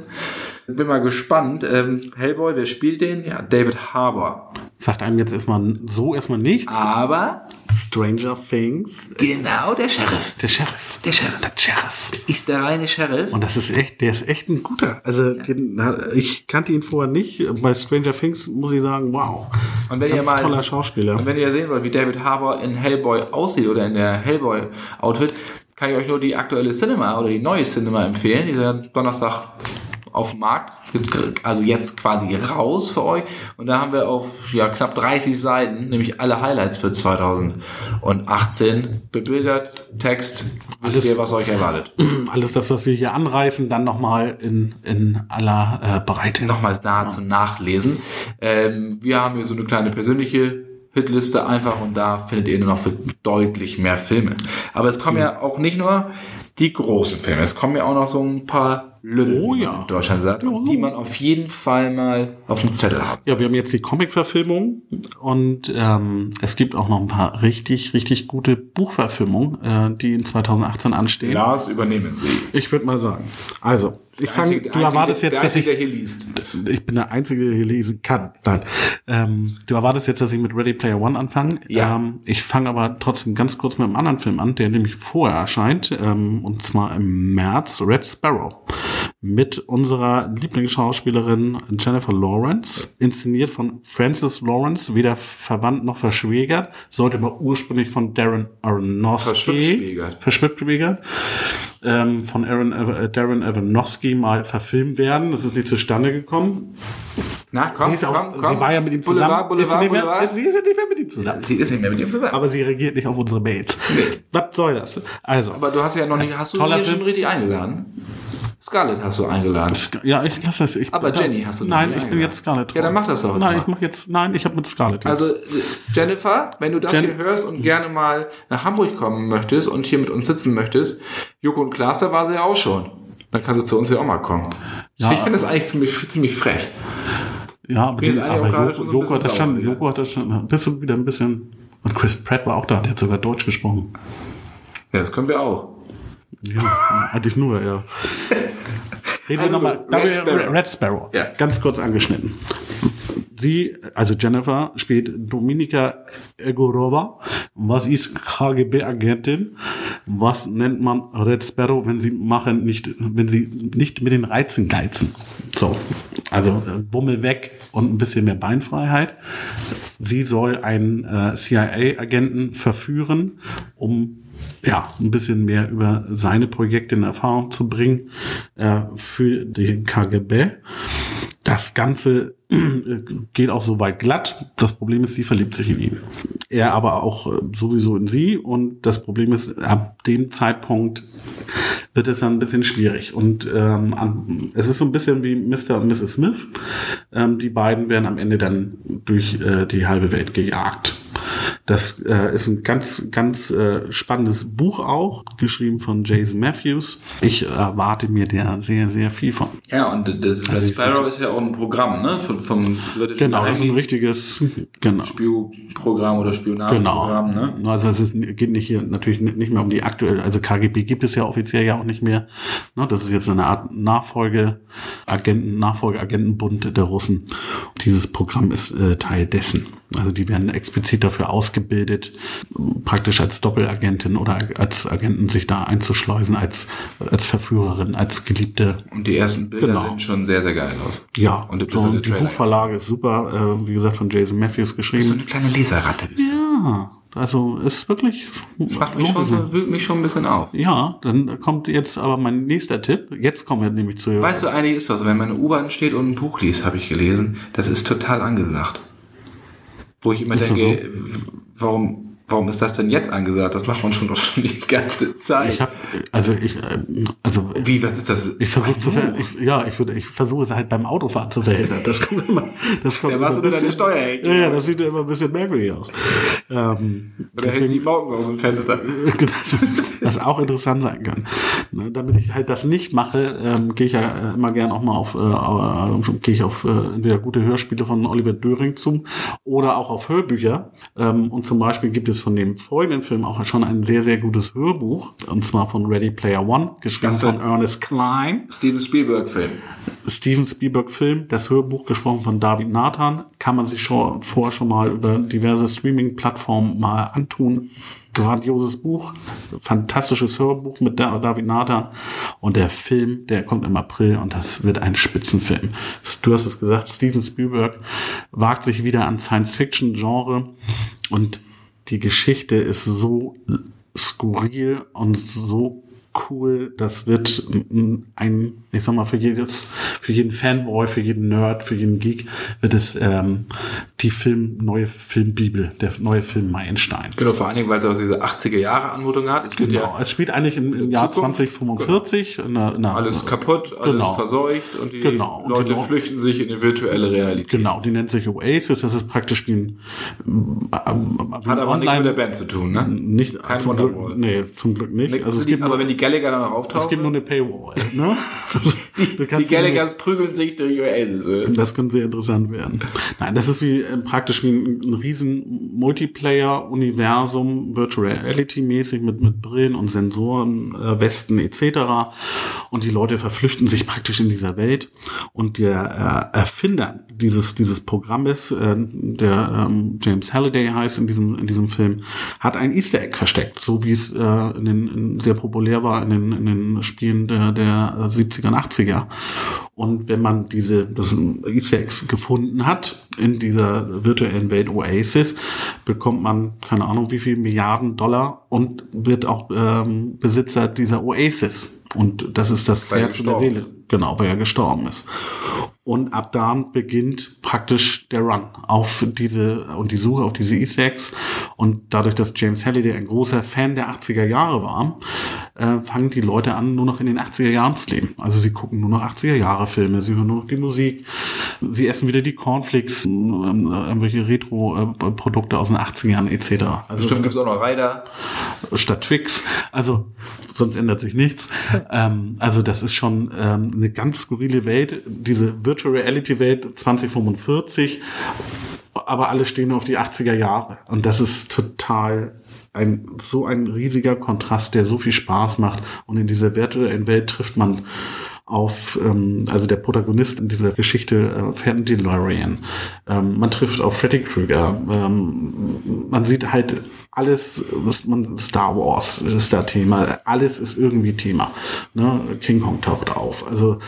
Bin mal gespannt. Ähm, Hellboy, wer spielt den? Ja, David Harbour. Sagt einem jetzt erstmal so erstmal nichts. Aber Stranger Things. genau der Sheriff. Der Sheriff. Der Sheriff. Der Sheriff. Ist der reine Sheriff. Und das ist echt, der ist echt ein guter. Also den, ich kannte ihn vorher nicht. Bei Stranger Things muss ich sagen, wow. Und wenn Ganz ihr mal toller Schauspieler. Und wenn ihr sehen wollt, wie David Harbour in Hellboy aussieht oder in der Hellboy-Outfit, kann ich euch nur die aktuelle Cinema oder die neue Cinema empfehlen. Die ist ja Donnerstag auf dem Markt, also jetzt quasi raus für euch. Und da haben wir auf ja, knapp 30 Seiten, nämlich alle Highlights für 2018 bebildert, Text, wisst Alles- ihr, was euch erwartet. Alles das, was wir hier anreißen, dann nochmal in, in aller äh, Breite. nochmal nahe zum Nachlesen. Ähm, wir haben hier so eine kleine persönliche Hitliste einfach und da findet ihr nur noch deutlich mehr Filme. Aber es kommen ja auch nicht nur die großen Filme, es kommen ja auch noch so ein paar Lümmel, Oh ja. in Deutschland sagt, und die man auf jeden Fall mal auf dem Zettel hat. Ja, wir haben jetzt die Comic-Verfilmung und ähm, es gibt auch noch ein paar richtig, richtig gute Buchverfilmungen, äh, die in 2018 anstehen. Lars, übernehmen Sie. Ich würde mal sagen. Also, ich fange, du erwartest jetzt, der dass ich, Einzige, der hier liest. ich bin der Einzige, der hier lesen kann. Nein. Ähm, du erwartest jetzt, dass ich mit Ready Player One anfange. Ja. Ähm, ich fange aber trotzdem ganz kurz mit einem anderen Film an, der nämlich vorher erscheint, ähm, und zwar im März, Red Sparrow. Mit unserer Lieblingsschauspielerin Jennifer Lawrence, inszeniert von Francis Lawrence, weder verwandt noch verschwägert, sollte aber ursprünglich von Darren Aronofsky Verschwipschwägert. verschwipschwägert ähm, von Aaron, äh, Darren Aronofsky mal verfilmt werden. Das ist nicht zustande gekommen. Na, komm, sie, ist auch, komm, komm. sie war ja mit ihm zusammen. Boulevard, ist sie, Boulevard, mehr, Boulevard. ist, sie ist ja nicht mehr mit ihm zusammen. Sie ist nicht mehr mit ihm zusammen. Aber sie reagiert nicht auf unsere Mails. Was soll das? Also, Aber du hast ja noch nicht, hast du Toller hier Film. schon richtig eingeladen? Scarlett hast du eingeladen. ja, ich lasse das. Ich, Aber Jenny hast du noch Nein, ich bin jetzt Scarlett. Ja, dann mach das doch Nein, mal. ich mach jetzt. Nein, ich habe mit Scarlett. Jetzt. Also, Jennifer, wenn du das Jen- hier hörst und gerne mal nach Hamburg kommen möchtest und hier mit uns sitzen möchtest, Joko und Klaas, da war sie ja auch schon. Dann kannst du zu uns ja auch mal kommen. Ja. Ich finde das eigentlich ziemlich, ziemlich frech. ja, aber, eigentlich aber Joko, so Joko hat das schon. wieder. Joko hat das schon. Bist du wieder ein bisschen. Und Chris Pratt war auch da. Der hat sogar Deutsch gesprochen. Ja, das können wir auch. Ja, eigentlich nur, ja. Reden wir Also, nochmal. Red Sparrow. Red Sparrow. Ja. Ganz kurz angeschnitten. Sie, also Jennifer, spielt Dominika Egorova. Was ist KGB-Agentin? Was nennt man Red Sparrow, wenn sie machen nicht, wenn sie nicht mit den Reizen geizen? So. Also äh, Wummel weg und ein bisschen mehr Beinfreiheit. Sie soll einen äh, CIA-Agenten verführen, um ja, ein bisschen mehr über seine Projekte in Erfahrung zu bringen äh, für den KGB. Das Ganze äh, geht auch soweit glatt. Das Problem ist, sie verliebt sich in ihn. Er aber auch äh, sowieso in sie. Und das Problem ist, ab dem Zeitpunkt wird es dann ein bisschen schwierig. Und ähm, es ist so ein bisschen wie Mr. und Mrs. Smith. Ähm, die beiden werden am Ende dann durch äh, die halbe Welt gejagt. Das äh, ist ein ganz, ganz äh, spannendes Buch auch, geschrieben von Jason Matthews. Ich erwarte mir da sehr, sehr viel von. Ja, und das, das Also Sparrow ist ja auch ein Programm, ne? Vom, vom Genau, das ist ein richtiges, genau. Spielprogramm oder Spionageprogramm, Genau. ne? Also es ist, geht nicht hier natürlich nicht mehr um die aktuelle, also KGB gibt es ja offiziell ja auch nicht mehr. Ne, das ist jetzt eine Art Nachfolge, Agenten, Nachfolgeagentenbund der Russen. Dieses Programm ist äh, Teil dessen. Also die werden explizit dafür ausgebildet, praktisch als Doppelagentin oder als Agenten sich da einzuschleusen, als, als Verführerin, als Geliebte Und die ersten Bilder Genau. sehen schon sehr, sehr geil aus. ja, Und so, Trailer- die. Buchverlage ist super, äh, wie gesagt, von Jason Matthews So geschrieben. eine kleine Leserratte bist du. Ja, also ist wirklich. Das macht mich schon, so, wühlt mich schon ein bisschen auf. Ja, dann kommt jetzt aber mein nächster Tipp. Jetzt kommen wir nämlich zu. Weißt du, eigentlich ist das so, wenn man in der U-Bahn steht und ein Buch liest, habe ich gelesen, das ist total angesagt. Wo ich immer Ist denke, warum, warum ist das denn jetzt angesagt? Das macht man schon, doch schon die ganze Zeit. ich habe, also ich, äh, also Wie, was ist das? ich versuche zu, ich, ja, ich würde, ich versuche es halt beim Autofahren zu verhindern. Das kommt immer, das kommt Ja, immer bisschen- Steuerhecke? Ja, ja, das sieht immer ein bisschen merkwürdig aus. Ähm, Oder hält die Morgen aus dem Fenster? was auch interessant sein kann. Ne, damit ich halt das nicht mache, ähm, gehe ich ja äh, immer gern auch mal auf, äh, äh, gehe ich auf äh, entweder gute Hörspiele von Oliver Döring zu oder auch auf Hörbücher. Ähm, und zum Beispiel gibt es von dem folgenden Film auch schon ein sehr, sehr gutes Hörbuch, und zwar von Ready Player One, geschrieben von Ernest Klein. Steven Spielberg-Film. Steven Spielberg-Film, das Hörbuch gesprochen von David Nathan, kann man sich schon vorher schon mal über diverse Streaming-Plattformen mal antun. Grandioses Buch, fantastisches Hörbuch mit Da- David Nathan und der Film, der kommt im April und das wird ein Spitzenfilm. Du hast es gesagt, Steven Spielberg wagt sich wieder an Science-Fiction-Genre und die Geschichte ist so skurril und so cool. Das wird ein, ich sag mal, für jedes, für jeden Fanboy, für jeden Nerd, für jeden Geek wird es ähm, die Film, neue Filmbibel, der neue Film Meilenstein. Genau, vor allen Dingen, weil es auch diese 80er Jahre Anmutung hat. Es, genau, ja es spielt eigentlich im, im Jahr Zukunft. 2045. Genau. In einer, in alles kaputt, alles genau. verseucht und die genau. und Leute die flüchten sich in die virtuelle Realität. Genau, die nennt sich Oasis. Das ist praktisch wie ein Hat aber nichts mit der Band zu tun, ne? Nicht, Kein zum Glück, nee, zum Glück nicht. Nee, also es gibt, aber wenn die Gallagher dann noch auftauchen. Es gibt nur eine Paywall, ne? die, die Gallagher prügeln sich durch Oasis. Das könnte sehr interessant werden. Nein, das ist wie äh, praktisch wie ein, ein riesen Multiplayer-Universum, Virtual Reality-mäßig mit, mit Brillen und Sensoren, äh, Westen etc. Und die Leute verflüchten sich praktisch in dieser Welt. Und der äh, Erfinder dieses, dieses Programmes, äh, der ähm, James Halliday heißt in diesem, in diesem Film, hat ein Easter Egg versteckt, so wie es äh, in den, in, sehr populär war in den, in den Spielen der, der 70er und 80er. Und wenn man diese Easter Eggs gefunden hat in dieser virtuellen Welt Oasis, bekommt man keine Ahnung wie viel Milliarden Dollar und wird auch ähm, Besitzer dieser Oasis. Und das ist das Herz der Seele. Ist. Genau, weil er gestorben ist. Und ab da beginnt praktisch der Run auf diese und die Suche auf diese Eggs. Und dadurch, dass James Halliday ein großer Fan der 80er Jahre war, äh, fangen die Leute an, nur noch in den 80er Jahren zu leben. Also sie gucken nur noch 80er Jahre Filme, sie hören nur noch die Musik, sie essen wieder die Cornflakes, äh, irgendwelche Retro-Produkte aus den 80er Jahren etc. Also Bestimmt gibt es auch noch Rider. Statt Twix. Also sonst ändert sich nichts. ähm, also das ist schon ähm, eine ganz skurrile Welt, diese Virtual Reality Welt 2045, aber alle stehen auf die 80er Jahre. Und das ist total ein so ein riesiger Kontrast, der so viel Spaß macht. Und in dieser virtuellen Welt trifft man auf, ähm, also der Protagonist in dieser Geschichte äh, fährt einen DeLorean. Ähm, man trifft auf Freddy Krueger. Ähm, man sieht halt alles, was man Star Wars ist da Thema. Alles ist irgendwie Thema. Ne? King Kong taucht auf. Also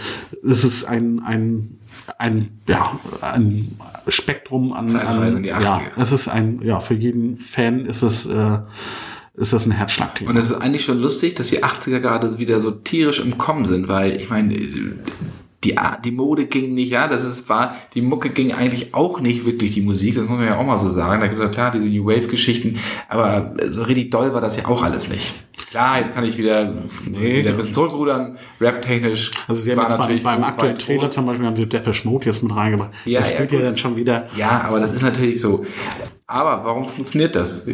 es ist ein ein ein ja ein Spektrum an, an ja es ist ein ja für jeden Fan ist es äh, ist das ein Herzschlagthema. Und es ist eigentlich schon lustig, dass die 80er gerade wieder so tierisch im Kommen sind, weil ich meine, die, die Mode ging nicht, ja, das ist war, die Mucke ging eigentlich auch nicht wirklich, die Musik, das muss man ja auch mal so sagen. Da gibt es ja klar diese New Wave-Geschichten, aber so richtig doll war das ja auch alles nicht. Klar, jetzt kann ich wieder, nee. wieder ein bisschen zurückrudern, rap-technisch. Also sie haben jetzt natürlich beim, beim aktuellen Trailer zum Beispiel haben sie Depeche Mode jetzt mit reingebracht. Ja, das ja, geht gut. ja dann schon wieder. Ja, aber das ist natürlich so. Aber warum funktioniert das?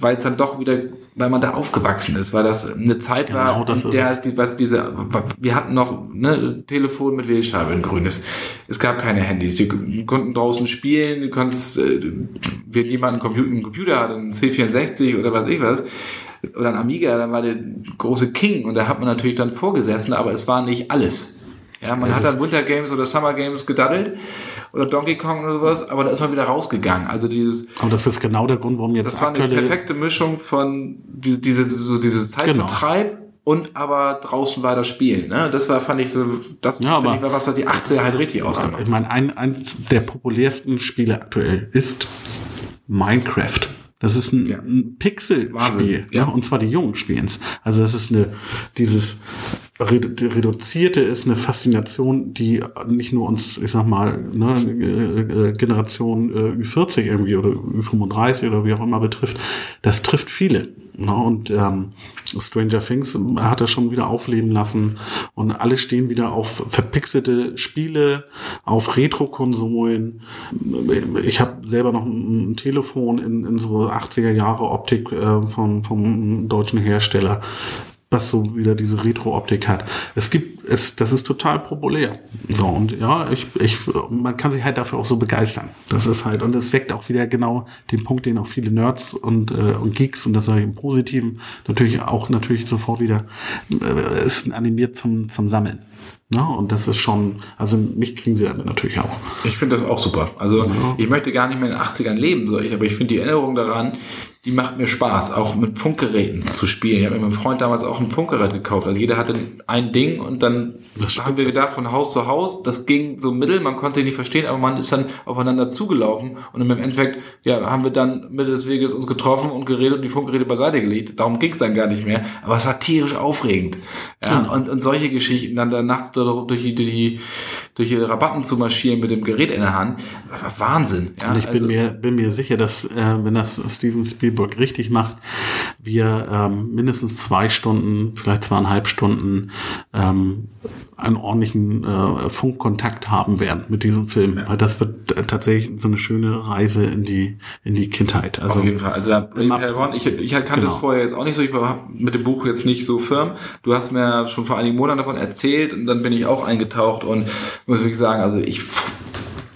Weil es dann doch wieder, weil man da aufgewachsen ist, weil das eine Zeit genau, war, das in der die, was diese, wir hatten noch ne, Telefon mit Wählscheibe in grünes. Es gab keine Handys, die konnten draußen spielen, du konntest, äh, wenn jemand einen Computer, hat, einen C64 oder was ich was, oder ein Amiga, dann war der große King und da hat man natürlich dann vorgesessen, aber es war nicht alles. Ja, man es hat dann Winter Games oder Summer Games gedaddelt oder Donkey Kong oder sowas, aber da ist man wieder rausgegangen. Also dieses. Aber das ist genau der Grund, warum jetzt. Das war eine perfekte Mischung von diese, diese, so diese Zeitvertreib genau. und aber draußen weiter spielen. Ne? Das war, fand ich so, das ja, aber, ich, war was, was die 80er halt richtig ausgemacht Ich meine, ein, ein der populärsten Spiele aktuell ist Minecraft. Das ist ein, ja. ein Pixel-Spiel, ja. Ne? und zwar die Jungen spielen es. Also das ist eine, dieses Reduzierte ist eine Faszination, die nicht nur uns, ich sag mal, ne, äh, äh, Generation äh, Ü40 irgendwie oder Ü35 oder wie auch immer betrifft. Das trifft viele. Ne? Und ähm, Stranger Things hat er schon wieder aufleben lassen und alle stehen wieder auf verpixelte Spiele, auf Retro-Konsolen. Ich habe selber noch ein, ein Telefon in, in so 80er Jahre Optik äh, vom, vom deutschen Hersteller was so wieder diese Retro-Optik hat. Es gibt, es, das ist total populär. So, und ja, ich, ich, man kann sich halt dafür auch so begeistern. Das ist halt, und es weckt auch wieder genau den Punkt, den auch viele Nerds und, äh, und Geeks, und das sage ich im Positiven, natürlich auch natürlich sofort wieder, äh, ist animiert zum, zum Sammeln. Ja, und das ist schon, also mich kriegen sie damit natürlich auch. Ich finde das auch super. Also ja. ich möchte gar nicht mehr in den 80ern leben, so ich, aber ich finde die Erinnerung daran, die macht mir Spaß, auch mit Funkgeräten zu spielen. Ich habe mir mit meinem Freund damals auch ein Funkgerät gekauft. Also jeder hatte ein Ding und dann haben wir gedacht, von Haus zu Haus, das ging so mittel, man konnte ihn nicht verstehen, aber man ist dann aufeinander zugelaufen und im Endeffekt, ja, haben wir dann Mitte des Weges uns getroffen und geredet und die Funkgeräte beiseite gelegt. Darum ging es dann gar nicht mehr. Aber es war tierisch aufregend. Ja, mhm. und, und solche Geschichten, dann da nachts durch die, durch die, durch die Rabatten zu marschieren mit dem Gerät in der Hand, Wahnsinn. Ja? Und ich bin also, mir, bin mir sicher, dass, äh, wenn das Steven Spielberg Spielberg richtig macht, wir ähm, mindestens zwei Stunden, vielleicht zweieinhalb Stunden ähm, einen ordentlichen äh, Funkkontakt haben werden mit diesem Film. Ja. Weil das wird tatsächlich so eine schöne Reise in die in die Kindheit. Also, Auf jeden Fall. Also ich, ich kannte genau. das vorher jetzt auch nicht so, ich war mit dem Buch jetzt nicht so firm. Du hast mir schon vor einigen Monaten davon erzählt und dann bin ich auch eingetaucht und muss wirklich sagen, also ich,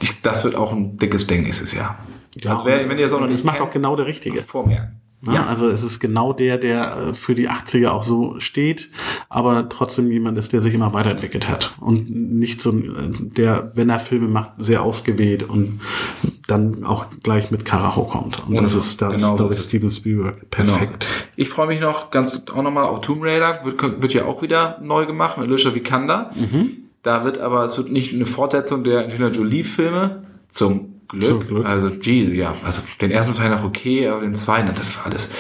ich das wird auch ein dickes Ding nächstes Jahr. Ja, also wer, wenn ihr es auch noch nicht Das macht auch genau der Richtige. Vormerken. Ja, ja, also es ist genau der, der äh, für die 80er auch so steht, aber trotzdem jemand ist, der sich immer weiterentwickelt hat und nicht so der, wenn er Filme macht, sehr ausgewählt und dann auch gleich mit Karacho kommt. Und das ist das, genau glaube ich, Steven Spielberg. Perfekt. Genau. Ich freue mich noch ganz auch nochmal auf Tomb Raider, wird, wird ja auch wieder neu gemacht mit Alicia Vikander. Mhm. Da wird aber, es wird nicht eine Fortsetzung der Angelina Jolie-Filme zum Glück. Glück. Also, gee, ja, also den ersten Fall noch okay, aber den zweiten, das war alles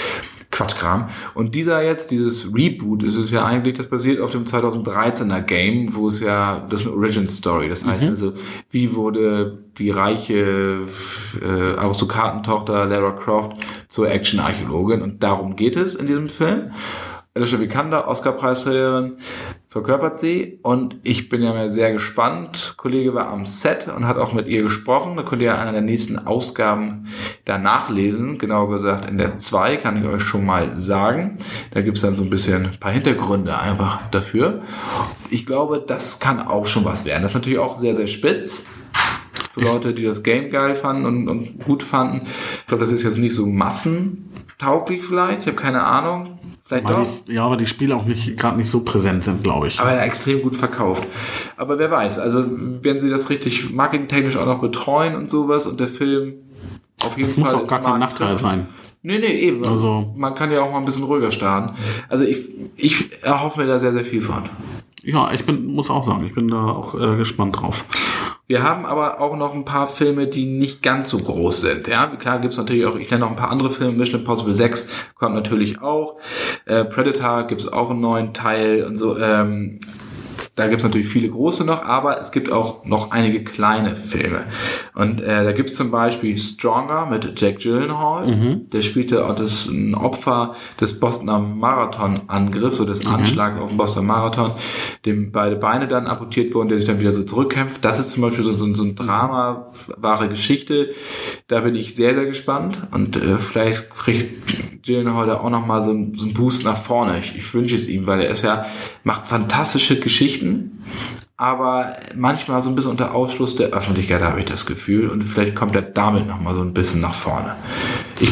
Quatschkram. Und dieser jetzt, dieses Reboot, ist es ja eigentlich, das basiert auf dem 2013er Game, wo es ja, das ist eine Origin Story. Das heißt mhm. also, wie wurde die reiche äh, Aristokratentochter Lara Croft zur Action-Archäologin? Und darum geht es in diesem Film. Alicia Vikander, Oscar-Preisträgerin, verkörpert sie und ich bin ja mal sehr gespannt. Kollege war am Set und hat auch mit ihr gesprochen. Da könnt ihr einer der nächsten Ausgaben danach lesen. Genauer gesagt in der 2 kann ich euch schon mal sagen. Da gibt's dann so ein bisschen ein paar Hintergründe einfach dafür. Ich glaube, das kann auch schon was werden. Das ist natürlich auch sehr, sehr spitz für Leute, die das Game geil fanden und, und gut fanden. Ich glaube, das ist jetzt nicht so massentauglich vielleicht. Ich habe keine Ahnung. Vielleicht doch. Die, ja, aber die Spiele auch nicht gerade nicht so präsent sind, glaube ich. Aber extrem gut verkauft. Aber wer weiß, also wenn sie das richtig marketingtechnisch auch noch betreuen und sowas und der Film auf jeden das Fall. Das muss auch gar kein Nachteil treffen. sein. Nee, nee, eben. Also, man kann ja auch mal ein bisschen ruhiger starten. Also ich, ich erhoffe mir da sehr, sehr viel von. Ja, ich bin, muss auch sagen, ich bin da auch äh, gespannt drauf. Wir haben aber auch noch ein paar Filme, die nicht ganz so groß sind. Ja, klar gibt's natürlich auch, ich nenne noch ein paar andere Filme. Mission Impossible 6 kommt natürlich auch. Äh, Predator gibt's auch einen neuen Teil und so. Ähm, da gibt es natürlich viele große noch, aber es gibt auch noch einige kleine Filme. Und äh, da gibt es zum Beispiel Stronger mit Jack Gyllenhaal. Mhm. Der spielte auch das ein Opfer des Bostoner Marathon-Angriffs oder des mhm. Anschlags auf den Bostoner Marathon, dem beide Beine dann amputiert wurden, der sich dann wieder so zurückkämpft. Das ist zum Beispiel so, so, so ein Drama, wahre Geschichte. Da bin ich sehr, sehr gespannt. Und äh, vielleicht kriegt Gyllenhaal da auch nochmal so, so einen Boost nach vorne. Ich, ich wünsche es ihm, weil er ist ja, macht fantastische Geschichten Geschichten, aber manchmal so ein bisschen unter Ausschluss der Öffentlichkeit habe ich das Gefühl und vielleicht kommt er damit noch mal so ein bisschen nach vorne. Ich,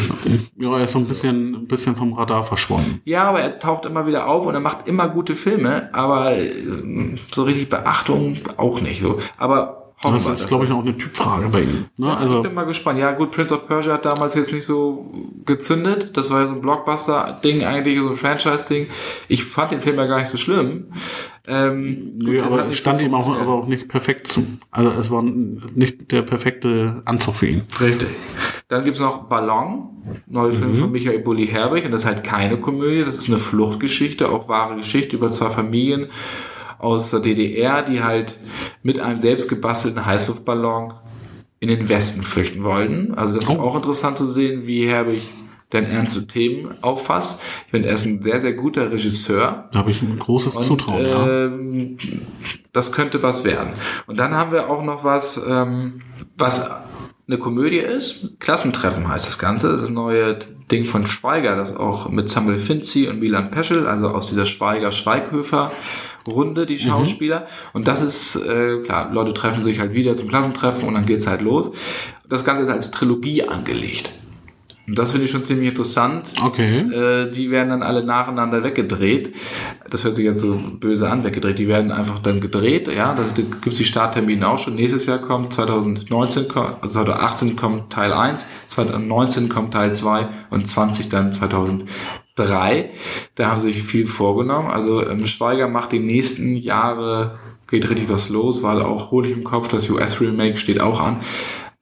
ja, er ist so ein bisschen, ein bisschen vom Radar verschwunden. Ja, aber er taucht immer wieder auf und er macht immer gute Filme, aber äh, so richtig Beachtung auch nicht. So. Aber Hoffen das ist, glaube ich, auch eine Typfrage bei ihm. Ne? Ja, also, ich bin mal gespannt. Ja, gut, Prince of Persia hat damals jetzt nicht so gezündet. Das war ja so ein Blockbuster-Ding eigentlich, so ein Franchise-Ding. Ich fand den Film ja gar nicht so schlimm. Ähm, Nö, gut, aber es stand so ihm auch, aber auch nicht perfekt zu. Also es war nicht der perfekte Anzug für ihn. Richtig. Dann gibt's noch Ballon, neue Film mhm. von Michael Bulli Herbig. Und das ist halt keine Komödie, das ist eine Fluchtgeschichte, auch wahre Geschichte über zwei Familien aus der DDR, die halt mit einem selbst gebastelten Heißluftballon in den Westen flüchten wollten. Also das ist oh. auch interessant zu sehen, wie Herbig denn ernste Themen auffasst. Ich finde, er ist ein sehr, sehr guter Regisseur. Da habe ich ein großes und, Zutrauen, ähm, ja. Das könnte was werden. Und dann haben wir auch noch was, ähm, was eine Komödie ist. Klassentreffen heißt das Ganze. Das ist ein neues Ding von Schweiger, das auch mit Samuel Finzi und Milan Peschel, also aus dieser Schweiger-Schweighöfer Runde, die mhm. Schauspieler. Mhm. Und das ist, äh, klar, Leute treffen sich halt wieder zum Klassentreffen und dann geht's halt los. Das Ganze ist als Trilogie angelegt. Und das finde ich schon ziemlich interessant. Okay. Äh, die werden dann alle nacheinander weggedreht. Das hört sich jetzt so böse an, weggedreht. Die werden einfach dann gedreht, ja. Da gibt es die Starttermine auch schon. Nächstes Jahr kommt 2019, kommt, also 2018 kommt Teil 1, 2019 kommt Teil 2 und 20 dann 2003. Da haben sie sich viel vorgenommen. Also ähm, Schweiger macht die nächsten Jahre, geht richtig was los, weil auch hol ich im Kopf, das US-Remake steht auch an.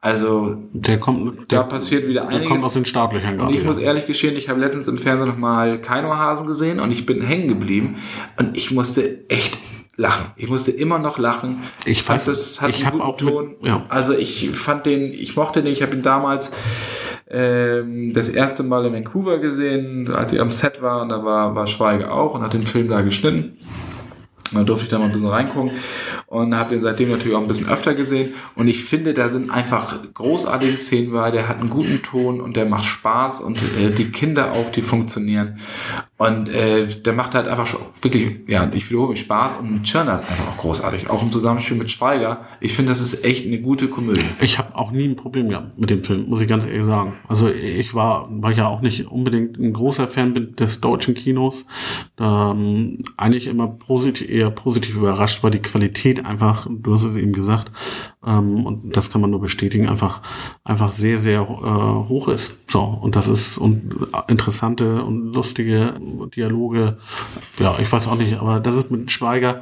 Also Der kommt, da der, passiert wieder der einiges. kommt aus den staatlichen Und gerade. ich muss wieder. ehrlich gestehen, ich habe letztens im Fernsehen nochmal Kainohasen gesehen und ich bin hängen geblieben und ich musste echt lachen. Ich musste immer noch lachen. Ich fand, das hat ich einen guten auch mit- Ton. ja. Also ich fand den, ich mochte den, ich habe ihn damals ähm, das erste Mal in Vancouver gesehen, als ich am Set war und da war, war Schweiger auch und hat den Film da geschnitten. Dann durfte ich da mal ein bisschen reingucken und habe den seitdem natürlich auch ein bisschen öfter gesehen. Und ich finde, da sind einfach großartige Szenen bei. Der hat einen guten Ton und der macht Spaß und äh, die Kinder auch, die funktionieren. Und äh, der macht halt einfach schon wirklich, ja, ich wiederhole mich, Spaß. Und Tschirner ist einfach auch großartig. Auch im Zusammenspiel mit Schweiger. Ich finde, das ist echt eine gute Komödie. Ich habe auch nie ein Problem gehabt mit dem Film, muss ich ganz ehrlich sagen. Also ich war, weil ich ja auch nicht unbedingt ein großer Fan bin des deutschen Kinos, ähm, eigentlich immer positiv, eher positiv überrascht, weil die Qualität einfach, du hast es eben gesagt, ähm, und das kann man nur bestätigen, einfach einfach sehr sehr äh, hoch ist. So und das ist und interessante und lustige Dialoge. Ja, ich weiß auch nicht, aber das ist mit Schweiger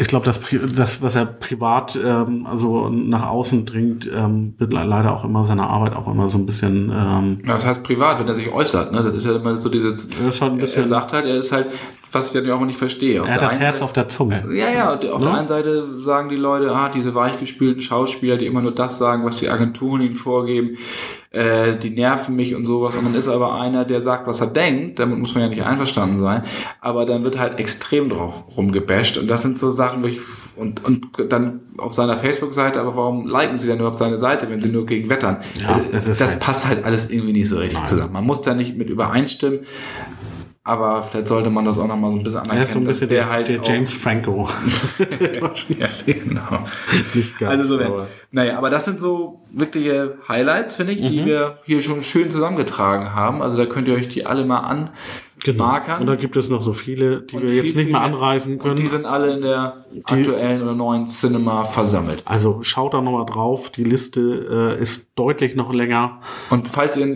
ich glaube, das, das, was er privat ähm, also nach außen dringt, ähm, wird le- leider auch immer seine Arbeit auch immer so ein bisschen. Ähm, Ja, Das heißt privat, wenn er sich äußert. Ne? Das ist ja immer so ein bisschen- er sagt halt, er ist halt, was ich dann auch nicht verstehe. Auf er hat das Herz Seite- auf der Zunge. Ja, ja, auf Ne? der einen Seite sagen die Leute, ah, diese weichgespülten Schauspieler, die immer nur das sagen, was die Agenturen ihnen vorgeben, äh, die nerven mich und sowas. Und dann ist aber einer, der sagt, was er denkt, damit muss man ja nicht einverstanden sein, aber dann wird halt extrem drauf rumgebasht. Und das sind so Sachen, wo ich, und, und dann auf seiner Facebook-Seite, aber warum liken sie denn überhaupt seine Seite, wenn sie nur gegen wettern? Ja, Also, das ist das halt- passt halt alles irgendwie nicht so richtig zusammen. Man muss da nicht mit übereinstimmen. Aber vielleicht sollte man das auch noch mal so ein bisschen anerkennen. Er ist so ein bisschen der, halt der James Franco. ja, genau. Nicht ganz, also so, aber- naja, aber das sind so wirkliche Highlights, finde ich, Mhm. die wir hier schon schön zusammengetragen haben. Also da könnt ihr euch die alle mal an markern. Und da gibt es noch so viele, die Und wir jetzt viel, nicht mehr anreißen Und können. die sind alle in der aktuellen oder neuen Cinema versammelt. Also schaut da nochmal drauf. Die Liste äh, ist deutlich noch länger. Und falls ihr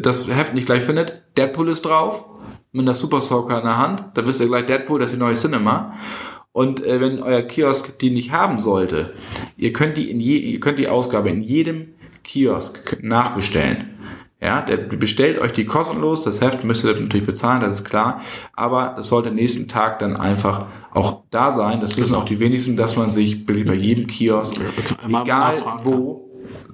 das Heft nicht gleich findet, Deadpool ist drauf, mit einer Super Soaker in der Hand. Da wisst ihr gleich Deadpool, das ist die neue Cinema. Und äh, wenn euer Kiosk die nicht haben sollte, ihr könnt die in je, ihr könnt die Ausgabe in jedem Kiosk nachbestellen. Ja, der bestellt euch die kostenlos. Das Heft müsst ihr natürlich bezahlen, das ist klar. Aber es sollte nächsten Tag dann einfach auch da sein. Das wissen auch die wenigsten, dass man sich bei jedem Kiosk, immer egal wo,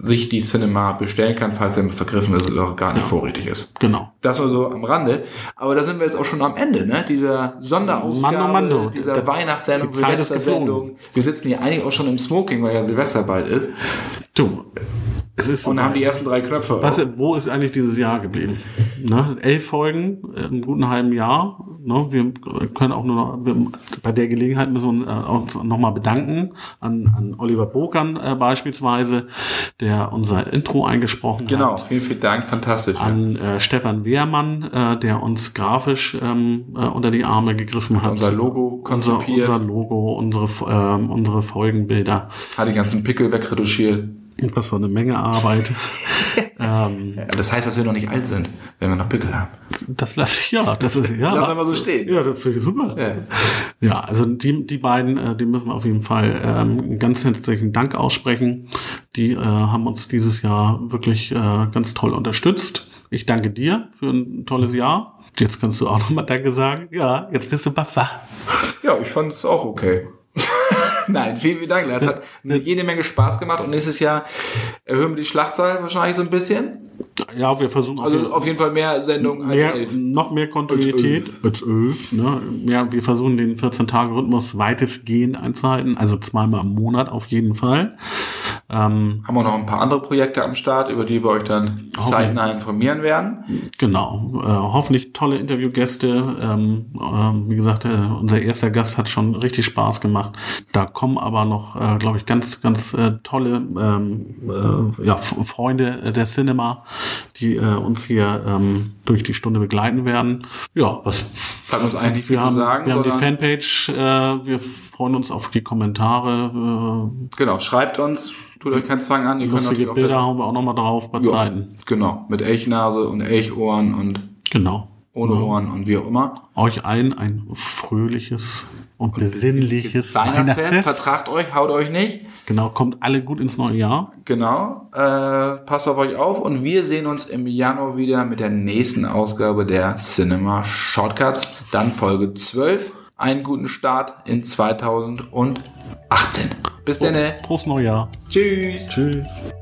sich die Cinema bestellen kann, falls er vergriffen ist oder gar nicht vorrätig ist. Genau. Das nur so am Rande. Aber da sind wir jetzt auch schon am Ende, ne? Dieser Sonderausgabe, Mando, Mando. dieser Da- Weihnachtssendung, Silvestersendung. Wir sitzen hier eigentlich auch schon im Smoking, weil ja Silvester bald ist. Du, es ist Und haben die ersten drei Knöpfe. Was, wo ist eigentlich dieses Jahr geblieben? Ne? Elf Folgen im guten halben Jahr. Ne? Wir können auch nur noch, wir, bei der Gelegenheit müssen wir uns auch nochmal bedanken an, an Oliver Bokern äh, beispielsweise, der unser Intro eingesprochen Genau, hat. vielen, vielen Dank, fantastisch. An äh, Stefan Wehrmann, äh, der uns grafisch ähm, äh, unter die Arme gegriffen hat. unser Logo unser, konzipiert, unser Logo, unsere, ähm, unsere Folgenbilder. hat die ganzen Pickel wegretuschiert. Das war eine Menge Arbeit. ähm, Das heißt, dass wir noch nicht alt sind, wenn wir noch Pickel haben. Das lasse ich, ja, das ist, ja. Lass einfach so stehen. Ja, das finde ich super. Ja. Ja, also die, die beiden, äh, die müssen wir auf jeden Fall ähm, einen ganz herzlichen Dank aussprechen. Die äh, haben uns dieses Jahr wirklich äh, ganz toll unterstützt. Ich danke dir für ein tolles Jahr. Jetzt kannst du auch nochmal Danke sagen. Ja, jetzt bist du Buffer. Ja, ich fand es auch okay. Nein, vielen, vielen Dank. Das hat eine jede Menge Spaß gemacht und nächstes Jahr erhöhen wir die Schlachtzahl wahrscheinlich so ein bisschen. Ja, wir versuchen auf jeden Also auf jeden Fall mehr Sendungen als mehr, elf. noch mehr Kontinuität als elf. ne? Ja, wir versuchen den 14-Tage-Rhythmus weitestgehend einzuhalten, also zweimal im Monat auf jeden Fall. Ähm, Haben wir noch ein paar andere Projekte am Start, über die wir euch dann zeitnah informieren werden. genau, äh, hoffentlich tolle Interviewgäste. Ähm, ähm, wie gesagt, äh, unser erster Gast hat schon richtig Spaß gemacht. Da kommen aber noch, äh, glaube ich, ganz, ganz äh, tolle ähm, äh, ja, Freunde der Cinema die äh, uns hier ähm, durch die Stunde begleiten werden. Ja, was Bleibt uns eigentlich wir zu haben, sagen. wir haben die Fanpage, äh, wir freuen uns auf die Kommentare, Genau, schreibt uns, tut euch keinen Zwang an. äh, Ihr könnt lustige auch Bilder haben wir auch nochmal drauf bei ja, Zeiten. Genau, mit Elchnase und Elchohren und Genau. Ohne Ohren und wie auch immer. Euch allen ein fröhliches und besinnliches Weihnachtsfest, Weihnachtsfest. vertragt euch, haut euch nicht. Genau, kommt alle gut ins neue Jahr. Genau, äh, passt auf euch auf und wir sehen uns im Januar wieder mit der nächsten Ausgabe der Cinema Shortcuts, dann Folge 12. Einen guten Start in 2018. Bis dann. Prost Neujahr. Tschüss. Tschüss.